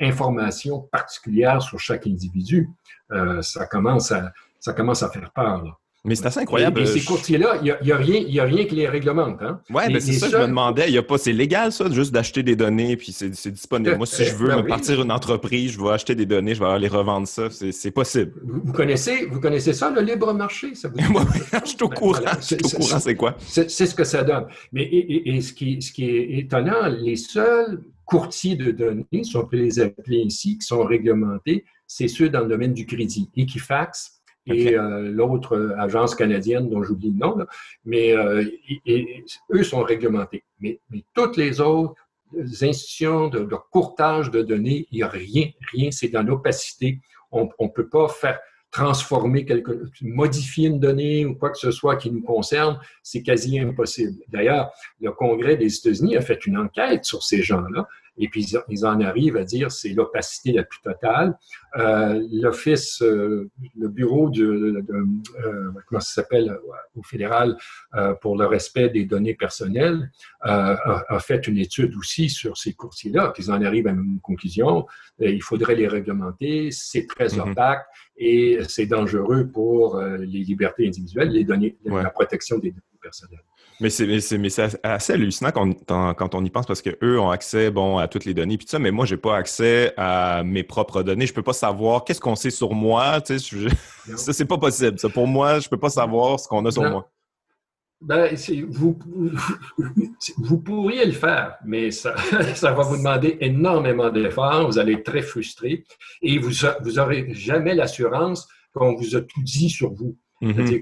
informations particulières sur chaque individu. Euh, ça commence à ça commence à faire peur. Là. Mais c'est assez incroyable. Et, ces courtiers-là, il n'y a, a, rien, a rien qui les réglemente. Hein? Oui, ben c'est ça que je me demandais. Y a pas, c'est légal, ça, juste d'acheter des données, puis c'est, disponible. Moi, si je veux ben partir une entreprise, je vais acheter des données, je vais aller revendre ça. C'est, possible. Vous, connaissez, vous connaissez ça, le libre marché? Ça vous je suis au courant. je suis au courant, c'est quoi? C'est, ce que ça donne. Mais et, ce, qui, ce qui est étonnant, les seuls courtiers de données, si on peut les appeler ici, qui sont réglementés, c'est ceux dans le domaine du crédit. Equifax, et euh, l'autre agence canadienne dont j'oublie le nom, mais euh, eux sont réglementés. Mais, toutes les autres institutions de, courtage de données, il n'y a rien, rien, c'est dans l'opacité. On ne peut pas faire transformer quelque, modifier une donnée ou quoi que ce soit qui nous concerne, c'est quasi impossible. D'ailleurs, le Congrès des États-Unis a fait une enquête sur ces gens-là et puis ils en arrivent à dire c'est l'opacité la plus totale. Euh, L'office, euh, le bureau de, de, euh, comment ça s'appelle au fédéral pour le respect des données personnelles a, a, fait une étude aussi sur ces courtiers-là. Puis ils en arrivent à une conclusion. il faudrait les réglementer. C'est très mm-hmm. opaque et c'est dangereux pour les libertés individuelles, les données, la protection des données personnelles. Mais c'est assez hallucinant quand, quand, on y pense parce qu'eux ont accès bon, à toutes les données puis ça, mais moi, j'ai pas accès à mes propres données. Je peux pas savoir qu'est-ce qu'on sait sur moi. Tu sais, ça, c'est pas possible. Ça, pour moi, je peux pas savoir ce qu'on a sur moi. Ben, vous, vous pourriez le faire, mais ça, ça va vous demander énormément d'efforts. Vous allez être très frustré et vous, vous n'aurez jamais l'assurance qu'on vous a tout dit sur vous. Mm-hmm.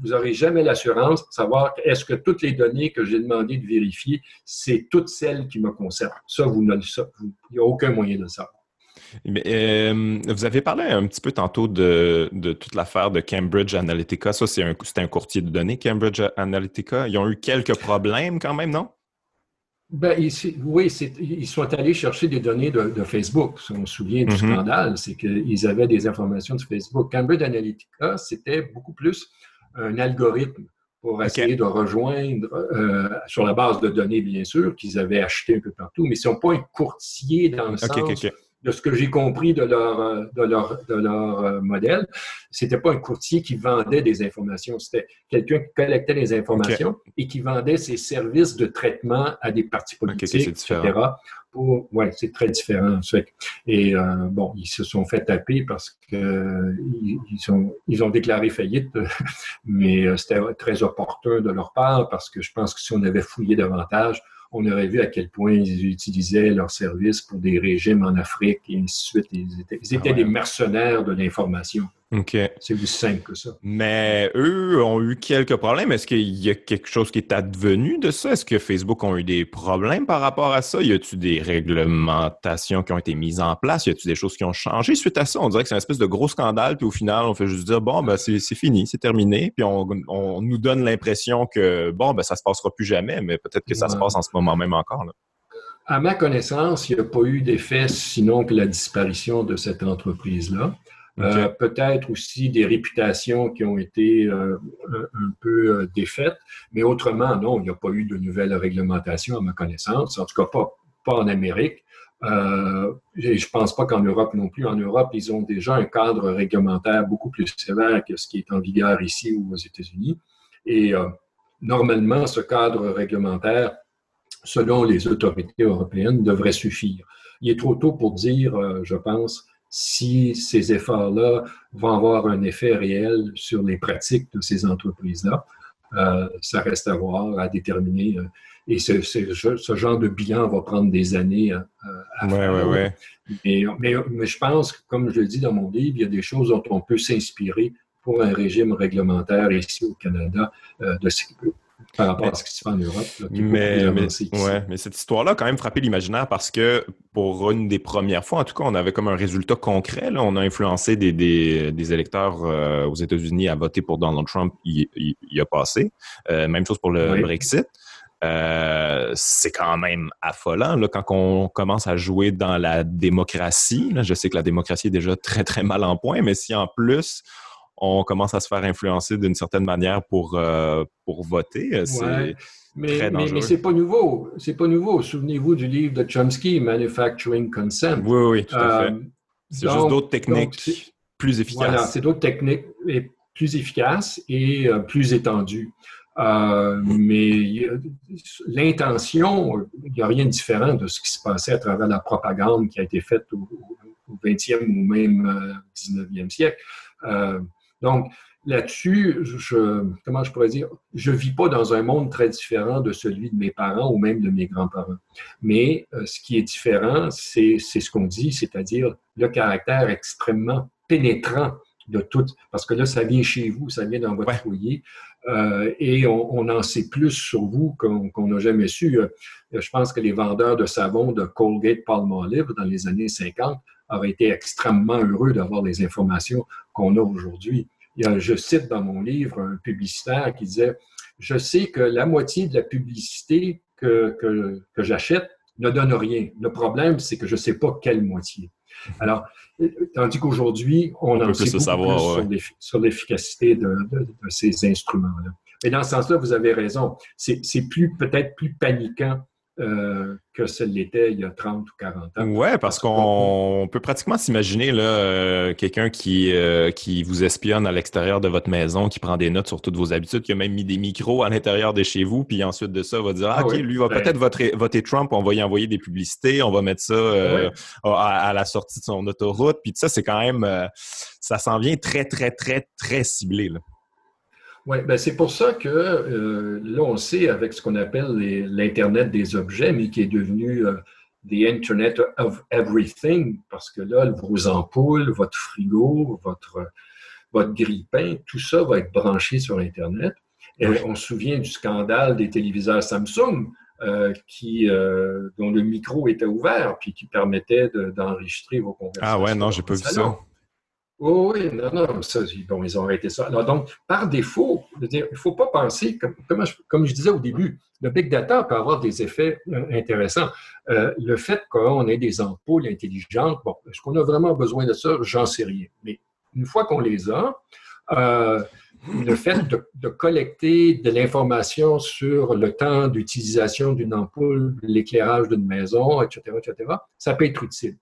vous n'aurez jamais l'assurance de savoir est-ce que toutes les données que j'ai demandé de vérifier, c'est toutes celles qui me concernent. Ça, vous il n'y a aucun moyen de le savoir. Euh, vous avez parlé un petit peu tantôt de, toute l'affaire de Cambridge Analytica. Ça, c'est un, un courtier de données, Cambridge Analytica. Ils ont eu quelques problèmes quand même, non? Ben, oui, ils sont allés chercher des données de, Facebook. on se souvient du mm-hmm. scandale, c'est qu'ils avaient des informations de Facebook. Cambridge Analytica, c'était beaucoup plus un algorithme pour essayer de rejoindre, euh, sur la base de données, bien sûr, qu'ils avaient acheté un peu partout, mais ils ne sont pas un courtier dans le sens de ce que j'ai compris de leur, euh, de leur, de leur euh, modèle, c'était pas un courtier qui vendait des informations, c'était quelqu'un qui collectait des informations et qui vendait ses services de traitement à des partis politiques, etc. Oui, c'est très différent. Et euh, bon, ils se sont fait taper parce qu'ils ils, ils ont déclaré faillite, mais c'était très opportun de leur part parce que je pense que si on avait fouillé davantage, on aurait vu à quel point ils utilisaient leurs services pour des régimes en Afrique et ainsi de suite. Ils étaient, ah des mercenaires de l'information. C'est aussi simple que ça. Mais eux ont eu quelques problèmes. Est-ce qu'il y a quelque chose qui est advenu de ça? Est-ce que Facebook a eu des problèmes par rapport à ça? Y a-t-il des réglementations qui ont été mises en place? Y a-t-il des choses qui ont changé suite à ça? On dirait que c'est une espèce de gros scandale, puis au final, on fait juste dire, bon, ben, c'est fini, c'est terminé. Puis on, nous donne l'impression que, bon, ben, ça se passera plus jamais, mais peut-être que ça se passe en ce moment même encore. À ma connaissance, il n'y a pas eu d'effet sinon que la disparition de cette entreprise-là. Euh, peut-être aussi des réputations qui ont été euh, un, peu euh, défaites, mais autrement, non, il n'y a pas eu de nouvelles réglementations à ma connaissance, en tout cas pas, pas en Amérique. Euh, et je pense pas qu'en Europe non plus. En Europe, ils ont déjà un cadre réglementaire beaucoup plus sévère que ce qui est en vigueur ici ou aux États-Unis. Et normalement, ce cadre réglementaire, selon les autorités européennes, devrait suffire. Il est trop tôt pour dire, je pense, si ces efforts-là vont avoir un effet réel sur les pratiques de ces entreprises-là. Euh, ça reste à voir, à déterminer. Euh, et ce, ce, genre de bilan va prendre des années à, à faire. Mais, mais, mais, je pense, comme je le dis dans mon livre, il y a des choses dont on peut s'inspirer pour un régime réglementaire ici au Canada de par rapport à ce qui se fait en Europe. mais, mais, cette histoire-là a quand même frappé l'imaginaire parce que pour une des premières fois, en tout cas, on avait comme un résultat concret. On a influencé des, électeurs aux États-Unis à voter pour Donald Trump il, y a passé. même chose pour le Brexit. Euh, c'est quand même affolant là, quand on commence à jouer dans la démocratie. je sais que la démocratie est déjà très, très mal en point, mais si en plus on commence à se faire influencer d'une certaine manière pour, euh, pour voter, euh, c'est mais, très dangereux. Mais, c'est pas nouveau. C'est pas nouveau. Souvenez-vous du livre de Chomsky, Manufacturing Consent. Oui, oui, tout à fait. C'est juste d'autres techniques plus efficaces. Voilà, c'est d'autres techniques plus efficaces et plus étendues. Euh, mais l'intention, il n'y a rien de différent de ce qui se passait à travers la propagande qui a été faite au, 20e ou même 19e euh, siècle. Euh, donc, là-dessus, je, comment je pourrais dire, je vis pas dans un monde très différent de celui de mes parents ou même de mes grands-parents. Mais ce qui est différent, c'est ce qu'on dit, c'est-à-dire le caractère extrêmement pénétrant de tout, parce que là, ça vient chez vous, ça vient dans votre foyer. Euh, et on, en sait plus sur vous qu'on n'a jamais su. Euh, je pense que les vendeurs de savon de Colgate Palmolive dans les années 50 auraient été extrêmement heureux d'avoir les informations qu'on a aujourd'hui. Je cite dans mon livre un publicitaire qui disait Je sais que la moitié de la publicité que, que, que j'achète ne donne rien. Le problème, c'est que je ne sais pas quelle moitié. Alors, tandis qu'aujourd'hui, on, en sait beaucoup plus sur l'efficacité de, ces instruments-là. Et dans ce sens-là, vous avez raison. C'est plus peut-être plus paniquant euh, que ce l'était il y a 30 ou 40 ans. Oui, parce qu'on peut pratiquement s'imaginer là euh, quelqu'un qui, euh, qui vous espionne à l'extérieur de votre maison, qui prend des notes sur toutes vos habitudes, qui a même mis des micros à l'intérieur de chez vous, puis ensuite de ça, va dire ah, OK, lui va ben peut-être voter, voter, Trump, on va y envoyer des publicités, on va mettre ça à, la sortie de son autoroute, puis ça, c'est quand même, ça s'en vient très, très, très, très ciblé. Là. Oui, ben c'est pour ça que euh, là, on sait avec ce qu'on appelle l'Internet des objets, mais qui est devenu euh, the Internet of Everything, parce que là, vos ampoules, votre frigo, votre, votre grille-pain, tout ça va être branché sur Internet. Et on se souvient du scandale des téléviseurs Samsung, euh, qui, euh, dont le micro était ouvert, puis qui permettait d'enregistrer vos conversations. Ah ouais, non, j'ai pas vu ça. Oh oui, non, non, ça, bon, ils ont arrêté ça. Donc, par défaut, il ne faut pas penser, comme, comme, je, disais au début, le big data peut avoir des effets euh, intéressants. Euh, le fait qu'on ait des ampoules intelligentes, bon, est-ce qu'on a vraiment besoin de ça? J'en sais rien. Mais une fois qu'on les a, euh, le fait de, collecter de l'information sur le temps d'utilisation d'une ampoule, l'éclairage d'une maison, etc., etc., ça peut être utile.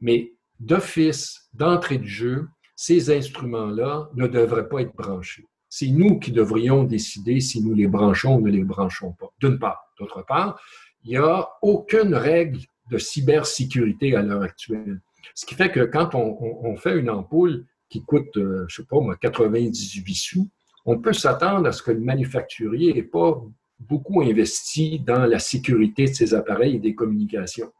Mais d'office, d'entrée de jeu, ces instruments-là ne devraient pas être branchés. C'est nous qui devrions décider si nous les branchons ou ne les branchons pas, d'une part. D'autre part, il n'y a aucune règle de cybersécurité à l'heure actuelle. Ce qui fait que quand on, fait une ampoule qui coûte, euh, je ne sais pas moi, 98 sous, on peut s'attendre à ce que le manufacturier n'ait pas beaucoup investi dans la sécurité de ses appareils et des communications.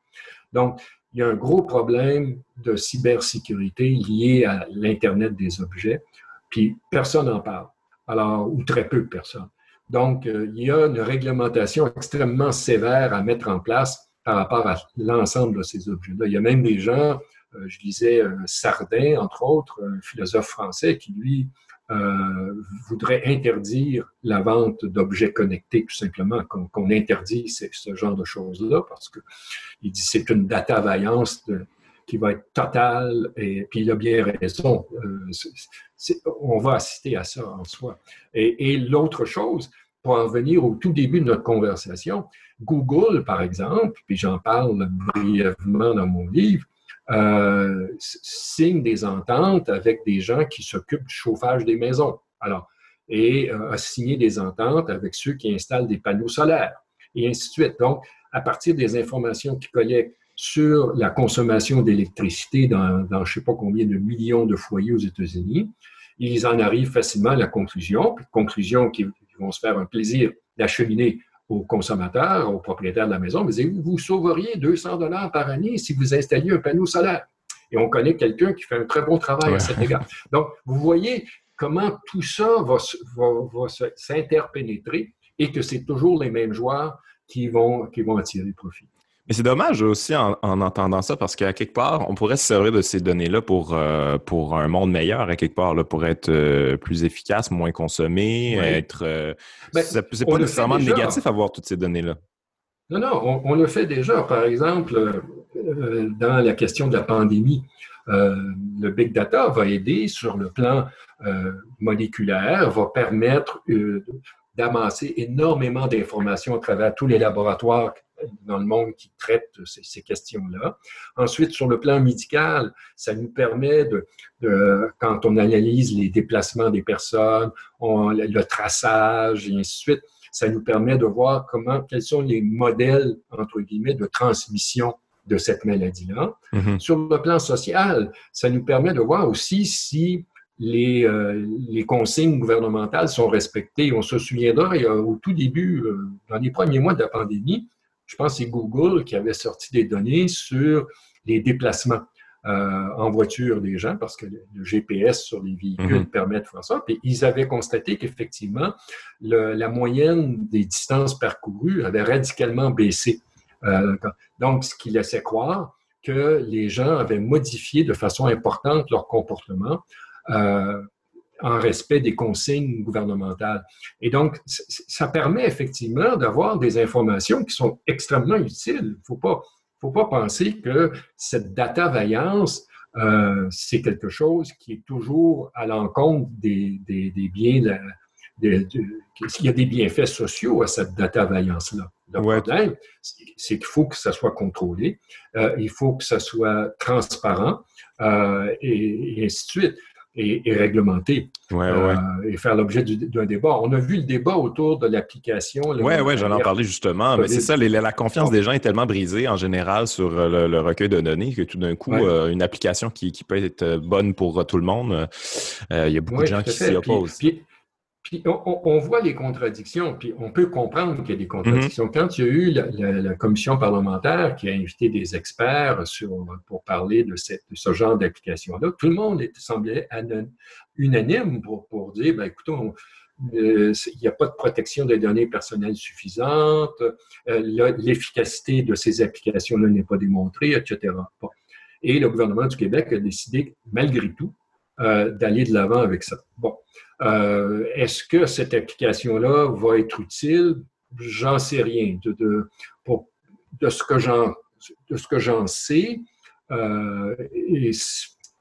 Donc, il y a un gros problème de cybersécurité lié à l'Internet des objets, puis personne n'en parle, alors, ou très peu de personnes. Donc, euh, il y a une réglementation extrêmement sévère à mettre en place par rapport à l'ensemble de ces objets-là. Il y a même des gens, euh, je disais Sardin, entre autres, un philosophe français, qui, lui, euh, voudrait interdire la vente d'objets connectés, tout simplement, qu'on interdit ce genre de choses-là, parce qu'il dit c'est une data vaillance qui va être totale, et puis il a bien raison. Euh, on va assister à ça en soi. Et l'autre chose, pour en venir au tout début de notre conversation, Google, par exemple, puis j'en parle brièvement dans mon livre, euh, signe des ententes avec des gens qui s'occupent du chauffage des maisons. Alors, et euh, a signé des ententes avec ceux qui installent des panneaux solaires, et ainsi de suite. Donc, à partir des informations qu'ils collectent sur la consommation d'électricité dans, je ne sais pas combien de millions de foyers aux États-Unis, ils en arrivent facilement à la conclusion, conclusion qui, qui vont se faire un plaisir d'acheminer aux consommateurs, aux propriétaires de la maison, vous, vous sauveriez 200 dollars par année si vous installiez un panneau solaire. Et on connaît quelqu'un qui fait un très bon travail à cet égard. Donc, vous voyez, comment tout ça va, va, s'interpénétrer et que c'est toujours les mêmes joueurs qui vont, qui vont attirer profit. Mais c'est dommage aussi en, entendant ça parce qu'à quelque part, on pourrait se servir de ces données-là pour, euh, pour un monde meilleur, à quelque part, là, pour être euh, plus efficace, moins consommé, être. Euh, ben, c'est pas nécessairement négatif avoir toutes ces données-là. Non, non, on, le fait déjà. Par exemple, dans la question de la pandémie, le big data va aider sur le plan moléculaire, va permettre d'amasser énormément d'informations à travers tous les laboratoires dans le monde qui traitent ces, questions-là. Ensuite, sur le plan médical, ça nous permet de, quand on analyse les déplacements des personnes, le traçage et ainsi de suite, ça nous permet de voir comment, quels sont les modèles, entre guillemets, de transmission de cette maladie-là. Mm-hmm. Sur le plan social, ça nous permet de voir aussi si les, euh, les, consignes gouvernementales sont respectées. On se souviendra, au tout début, euh, dans les premiers mois de la pandémie, je pense que c'est Google qui avait sorti des données sur les déplacements euh, en voiture des gens, parce que le, GPS sur les véhicules mm-hmm. permet de faire ça. Puis ils avaient constaté qu'effectivement, la moyenne des distances parcourues avait radicalement baissé. donc, ce qui laissait croire que les gens avaient modifié de façon importante leur comportement euh, en respect des consignes gouvernementales. Et donc, ça permet effectivement d'avoir des informations qui sont extrêmement utiles. Il ne faut pas, faut pas penser que cette data vaillance, euh, c'est quelque chose qui est toujours à l'encontre des, des, des, biens, il y a des bienfaits sociaux à cette data vaillance-là. Le problème, c'est qu'il faut que ça soit contrôlé, euh, il faut que ça soit transparent euh, et, et, ainsi de suite et, réglementer euh, et faire l'objet d'un débat. On a vu le débat autour de l'application. Oui, oui, j'en ai parlé justement. Mais c'est ça, la confiance des gens est tellement brisée en général sur euh, le, recueil de données que tout d'un coup, euh, une application qui, peut être bonne pour tout le monde, il y a beaucoup de gens qui s'y opposent. Puis on, voit les contradictions, puis on peut comprendre qu'il y a des contradictions. Mm-hmm. Quand il y a eu la, commission parlementaire qui a invité des experts pour parler de, ce genre d'application-là, tout le monde semblait unanime pour, dire, ben, écoutez, euh, il n'y a pas de protection des données personnelles suffisante, euh, l'efficacité de ces applications-là n'est pas démontrée, etc. Et le gouvernement du Québec a décidé, malgré tout, euh, d'aller de l'avant avec ça. Bon. Euh, est-ce que cette application-là va être utile? J'en sais rien. De, de, pour, de ce que j'en de ce que j'en sais, euh,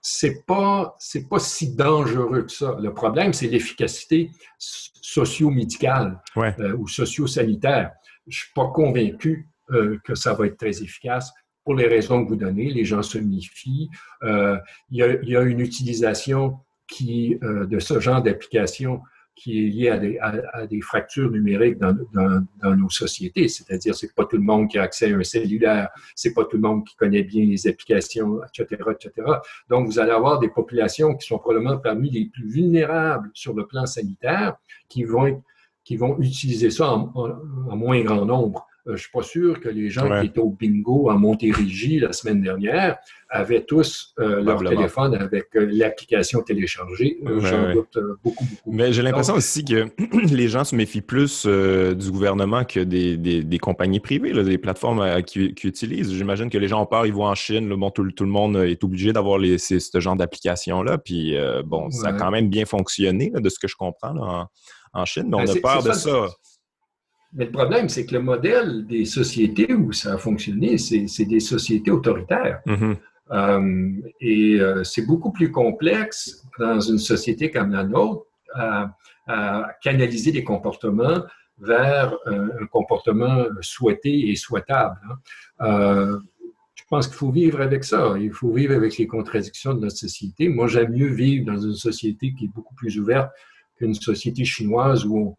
c'est pas c'est pas si dangereux que ça. Le problème, c'est l'efficacité socio-médicale euh, ou socio-sanitaire. Je suis pas convaincu euh, que ça va être très efficace pour les raisons que vous donnez. Les gens se méfient. Euh, il, y a, il y a une utilisation qui, euh, de ce genre d'application qui est lié à des, fractures numériques dans, nos sociétés. C'est-à-dire, c'est pas tout le monde qui a accès à un cellulaire, c'est pas tout le monde qui connaît bien les applications, etc., etc. Donc, vous allez avoir des populations qui sont probablement parmi les plus vulnérables sur le plan sanitaire, qui vont, qui vont utiliser ça en moins grand nombre. Euh, je ne suis pas sûr que les gens qui étaient au bingo à Montérégie la semaine dernière avaient tous euh, leur téléphone avec euh, l'application téléchargée. J'en doute beaucoup, beaucoup. Mais j'ai l'impression aussi que les gens se méfient plus du gouvernement que des, des, compagnies privées, là, des plateformes qui, qui, utilisent. J'imagine que les gens ont peur, ils vont en Chine. bon, tout, tout, le monde est obligé d'avoir ce genre d'application-là. Puis, bon, ça a quand même bien fonctionné, de ce que je comprends en, en, Chine, mais on ben, a peur de ça. Mais le problème, c'est que le modèle des sociétés où ça a fonctionné, c'est des sociétés autoritaires. Mm-hmm. Euh, et euh, c'est beaucoup plus complexe dans une société comme la nôtre à, canaliser des comportements vers un comportement souhaité et souhaitable. Hein. Euh, je pense qu'il faut vivre avec ça. Il faut vivre avec les contradictions de notre société. Moi, j'aime mieux vivre dans une société qui est beaucoup plus ouverte qu'une société chinoise où on,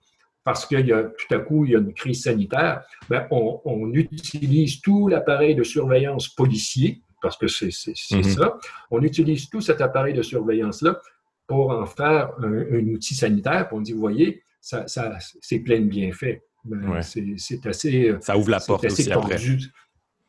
parce qu'il y a tout à coup, il y a une crise sanitaire, ben, on, utilise tout l'appareil de surveillance policier, parce que c'est mhm. ça, on utilise tout cet appareil de surveillance-là pour en faire un, outil sanitaire, pour on dit, vous voyez, ça, c'est plein de bienfaits. Ben, c'est assez... Ça ouvre la porte aussi après.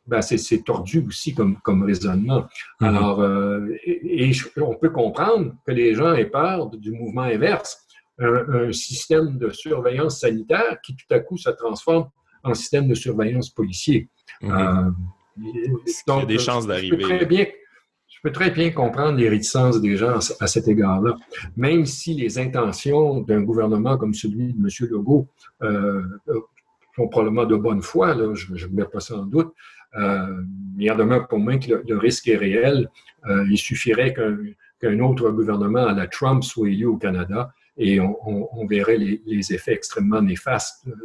ben c'est tordu aussi comme, comme raisonnement. Mm-hmm. Alors, euh, et, on peut comprendre que les gens aient peur du mouvement inverse, un, système de surveillance sanitaire qui tout à coup se transforme en système de surveillance policier. Mm-hmm. Il y a des chances d'arriver. Je peux très bien comprendre les réticences des gens à cet égard-là, même si les intentions d'un gouvernement comme celui de M. Legault euh, sont probablement de bonne foi, là, je ne mets pas ça en doute, euh, il y en demeure pour moi que le, risque est réel. Euh, il suffirait qu'un autre gouvernement à la Trump soit élu au Canada et on, verrait les, effets extrêmement néfastes de,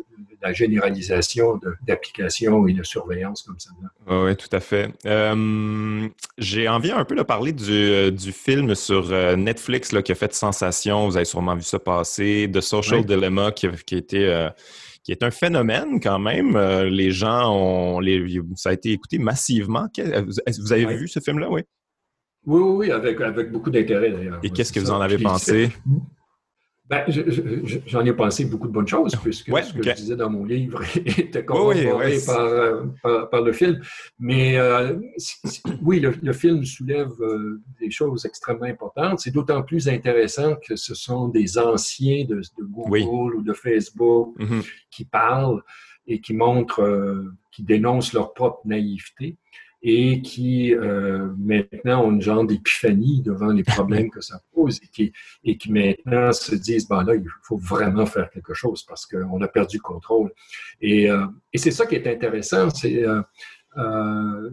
la généralisation d'applications et de surveillance comme ça. oui, tout à fait. Euh, j'ai envie un peu de parler du, film sur euh, Netflix là, qui a fait sensation. Vous avez sûrement vu ça passer. The Social Dilemma qui, qui était... Euh, qui est un phénomène quand même. les gens ont, les, ça a été écouté massivement. Vous avez vu ce film-là, oui? Oui, oui, avec, avec beaucoup d'intérêt d'ailleurs. Et qu'est-ce que vous en avez pensé? Ben, j'en ai pensé beaucoup de bonnes choses, puisque ce que je disais dans mon livre était corroboré euh, par, le film. Mais euh, oui, le, film soulève euh, des choses extrêmement importantes. C'est d'autant plus intéressant que ce sont des anciens de, Google ou de Facebook mm-hmm. qui parlent et qui montrent, qui dénoncent leur propre naïveté et qui euh, maintenant ont une genre d'épiphanie devant les problèmes que ça pose et qui, et qui maintenant se disent, ben là, il faut vraiment faire quelque chose parce qu'on a perdu le contrôle. Et, euh, et c'est ça qui est intéressant, c'est euh, euh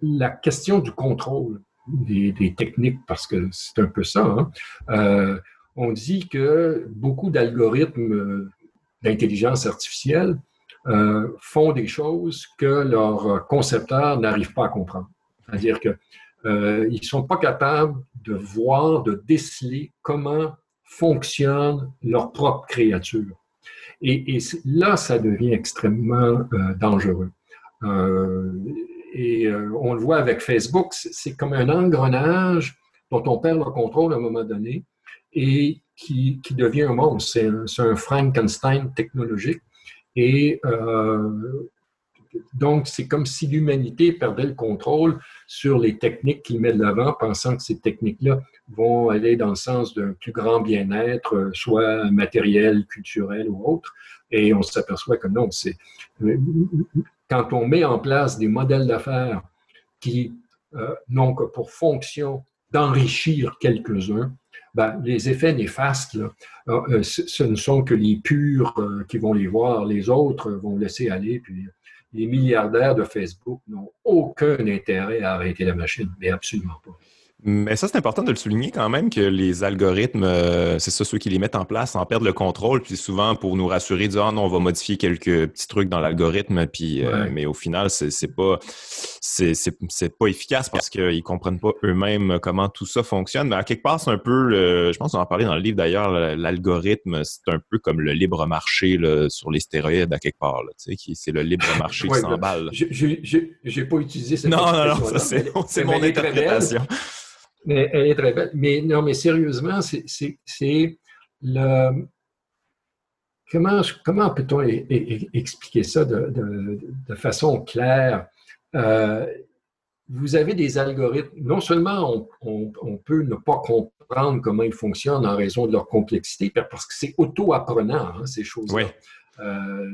la question du contrôle des, des, techniques, parce que c'est un peu ça. Hein. Euh, on dit que beaucoup d'algorithmes d'intelligence artificielle euh, font des choses que leurs concepteurs n'arrivent pas à comprendre. C'est-à-dire qu'ils euh, ne sont pas capables de voir, de déceler comment fonctionne leur propre créature. Et, là, ça devient extrêmement euh, dangereux. et on le voit avec Facebook, c'est comme un engrenage dont on perd le contrôle à un moment donné et qui, devient un monstre. C'est un Frankenstein technologique et euh, donc, c'est comme si l'humanité perdait le contrôle sur les techniques qu'il met de l'avant, pensant que ces techniques-là vont aller dans le sens d'un plus grand bien-être, soit matériel, culturel ou autre. Et on s'aperçoit que non, c'est quand on met en place des modèles d'affaires qui euh, n'ont que pour fonction d'enrichir quelques-uns, ben, les effets néfastes, euh, ce ne sont que les purs euh, qui vont les voir, les autres vont laisser aller, puis les milliardaires de Facebook n'ont aucun intérêt à arrêter la machine, mais absolument pas. Mais ça, c'est important de le souligner quand même que les algorithmes, euh, c'est ça, ceux qui les mettent en place, en perdent le contrôle, puis souvent pour nous rassurer, dire ah non, on va modifier quelques petits trucs dans l'algorithme, puis euh, mais au final, c'est pas c'est pas efficace parce qu'ils comprennent pas eux-mêmes comment tout ça fonctionne. Mais à quelque part, c'est un peu, je pense qu'on en parlait dans le livre d'ailleurs, l'algorithme, c'est un peu comme le libre marché sur les stéroïdes à quelque part. Tu sais, c'est le libre marché qui s'emballe. J'ai pas utilisé cette Non, non, non, c'est mon interprétation. Mais elle est très belle. Mais non, mais sérieusement, c'est le. Comment, comment peut-on expliquer ça de, de, façon claire? Euh, vous avez des algorithmes. Non seulement on, on, peut ne pas comprendre comment ils fonctionnent en raison de leur complexité, parce que c'est auto-apprenant, hein, ces choses-là. Euh,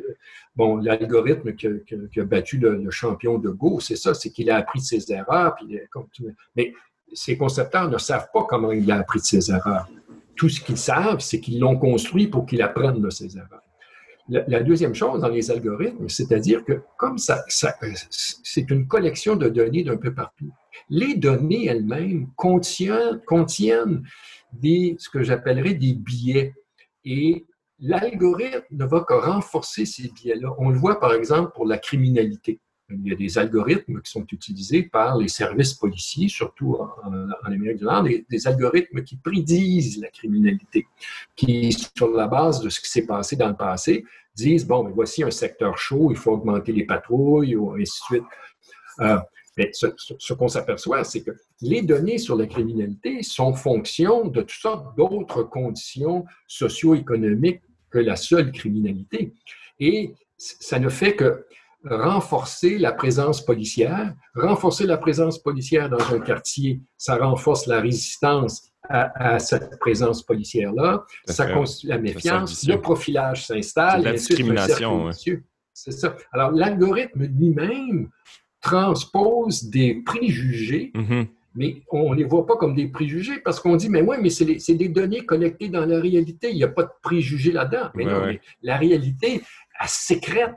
bon, l'algorithme qui, a battu le, champion de Go, c'est ça, c'est qu'il a appris de ses erreurs. Puis, mais ces concepteurs ne savent pas comment il a appris de ses erreurs. Tout ce qu'ils savent, c'est qu'ils l'ont construit pour qu'il apprenne de ses erreurs. La, deuxième chose dans les algorithmes, c'est-à-dire que comme ça, c'est une collection de données d'un peu partout, les données elles-mêmes contiennent, contiennent des, ce que j'appellerais des biais. Et l'algorithme ne va que renforcer ces biais-là. On le voit par exemple pour la criminalité il y a des algorithmes qui sont utilisés par les services policiers, surtout en, Amérique du Nord, des, algorithmes qui prédisent la criminalité, qui, sur la base de ce qui s'est passé dans le passé, disent, bon, mais voici un secteur chaud, il faut augmenter les patrouilles, ou ainsi de suite. Euh, mais ce, qu'on s'aperçoit, c'est que les données sur la criminalité sont fonction de toutes sortes d'autres conditions socio-économiques que la seule criminalité. Et ça ne fait que renforcer la présence policière. Renforcer la présence policière dans un quartier, ça renforce la résistance à, cette présence policière-là. Ça constitue la méfiance, le profilage s'installe. La discrimination. C'est ça. Alors, l'algorithme lui-même transpose des préjugés, mm-hmm. mais on ne les voit pas comme des préjugés parce qu'on dit, mais oui, mais c'est des données collectées dans la réalité. Il n'y a pas de préjugés là-dedans. Mais non, mais la réalité, elle sécrète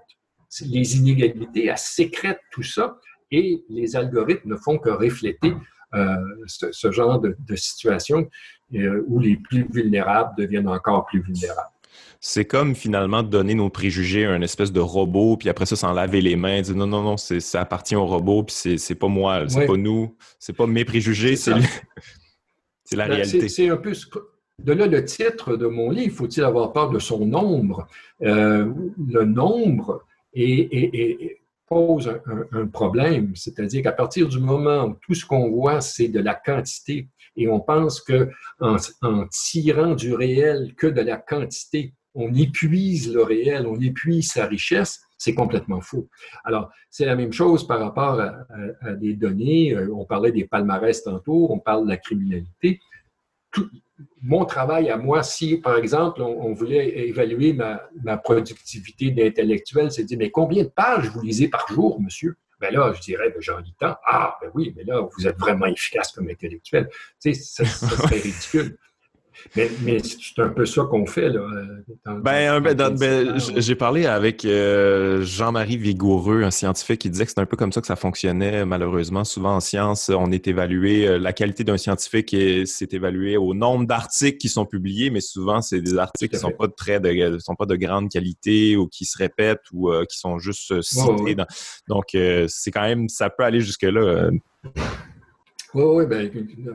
les inégalités, elle sécrète tout ça et les algorithmes ne font que refléter euh, ce, genre de, situation euh, où les plus vulnérables deviennent encore plus vulnérables. C'est comme finalement donner nos préjugés à un espèce de robot, puis après ça, s'en laver les mains, dire non, non, non, ça appartient au robot, puis c'est pas moi, c'est pas nous, c'est pas mes préjugés, c'est la ben, réalité. C'est un peu de là le titre de mon livre, faut-il avoir peur de son nombre? Euh, le nombre est, pose un, problème, c'est-à-dire qu'à partir du moment où tout ce qu'on voit, c'est de la quantité, et on pense que en, tirant du réel que de la quantité, on épuise le réel, on épuise sa richesse, c'est complètement faux. Alors, c'est la même chose par rapport à, des données. Euh, on parlait des palmarès tantôt, on parle de la criminalité. Tout, mon travail à moi, si par exemple on, voulait évaluer ma, productivité d'intellectuel, c'est dire, mais combien de pages vous lisez par jour, monsieur? Ben là, je dirais, ben, j'en lis tant. Ah, ben oui, mais là, vous êtes vraiment efficace comme intellectuel. Tu sais, ça serait ridicule. Mais, c'est un peu ça qu'on fait. Là, ben, ben, ben j'ai parlé avec euh, Jean-Marie Vigoureux, un scientifique, qui disait que c'est un peu comme ça que ça fonctionnait. Malheureusement, souvent en science, on est évalué, euh, la qualité d'un scientifique s'est évaluée au nombre d'articles qui sont publiés, mais souvent, c'est des articles qui sont pas de très de, sont pas de grande qualité ou qui se répètent ou euh, qui sont juste cités. Donc, c'est quand même, ça peut aller jusque-là. Oui, ben,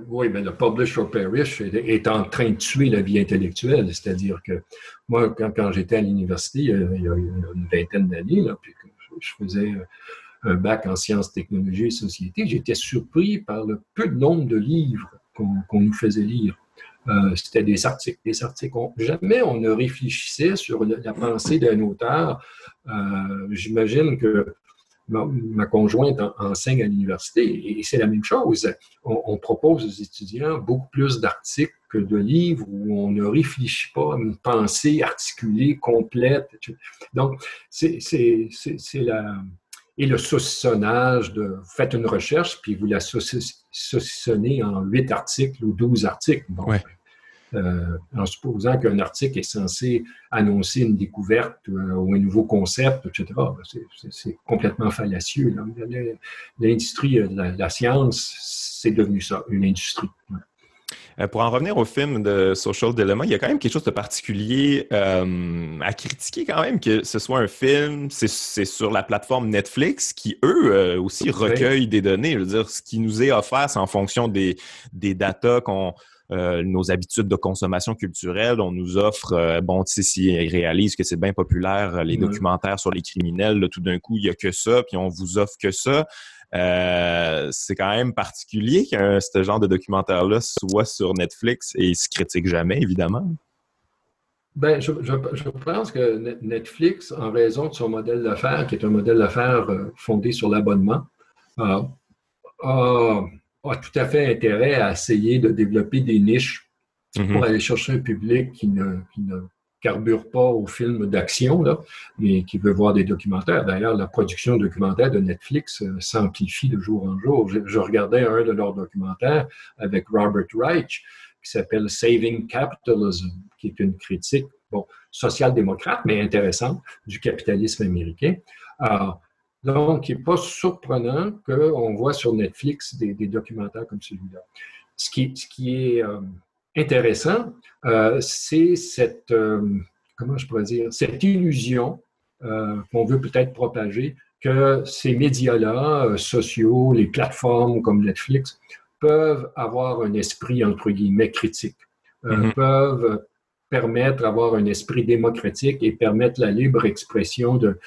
oui ben, le publish or perish est, en train de tuer la vie intellectuelle. C'est-à-dire que moi, quand, j'étais à l'université, il, y a une vingtaine d'années, puis que je faisais un bac en sciences, technologies et société, j'étais surpris par le peu de nombre de livres qu'on nous faisait lire. Euh, c'était des articles, des articles. jamais on ne réfléchissait sur la, pensée d'un auteur. Euh, j'imagine que ma, conjointe enseigne à l'université et c'est la même chose. On, propose aux étudiants beaucoup plus d'articles que de livres où on ne réfléchit pas à une pensée articulée, complète. Donc, c'est la... Et le saucissonnage de vous faites une recherche, puis vous la saucissonnez en huit articles ou douze articles. Euh, en supposant qu'un article est censé annoncer une découverte euh, ou un nouveau concept, etc. Ben, c'est complètement fallacieux. L'industrie de la, science, c'est devenu ça, une industrie. Euh, pour en revenir au film de Social Dilemma, il y a quand même quelque chose de particulier à critiquer quand même que ce soit un film, c'est sur la plateforme Netflix qui, eux, aussi recueillent des données. Je veux dire, ce qui nous est offert, c'est en fonction des, des datas qu'on euh, nos habitudes de consommation culturelle. On nous offre, euh, bon, tu sais, s'ils réalisent que c'est bien populaire, euh, les documentaires sur les criminels, tout d'un coup, il n'y a que ça, puis on vous offre que ça. c'est quand même particulier que ce genre de documentaire-là soit sur Netflix et il se critique jamais, évidemment. Ben, je, pense que Netflix, en raison de son modèle d'affaires, qui est un modèle d'affaires fondé sur l'abonnement, a a tout à fait intérêt à essayer de développer des niches pour mhm. aller chercher un public qui ne, carbure pas au film d'action, mais qui veut voir des documentaires. D'ailleurs, la production documentaire de Netflix euh, s'amplifie de jour en jour. Je, regardais un de leurs documentaires avec Robert Reich qui s'appelle Saving Capitalism, qui est une critique, bon, social-démocrate, mais intéressante, du capitalisme américain. Alors, donc, il n'est pas surprenant qu'on voit sur Netflix des, documentaires comme celui-là. Ce qui, ce qui est euh, intéressant, euh, c'est cette, euh, comment je pourrais dire, cette illusion qu'on veut peut-être propager que ces médias-là, sociaux, les plateformes comme Netflix, peuvent avoir un esprit, entre guillemets, critique, mm-hmm. peuvent permettre d'avoir un esprit démocratique et permettre la libre expression de,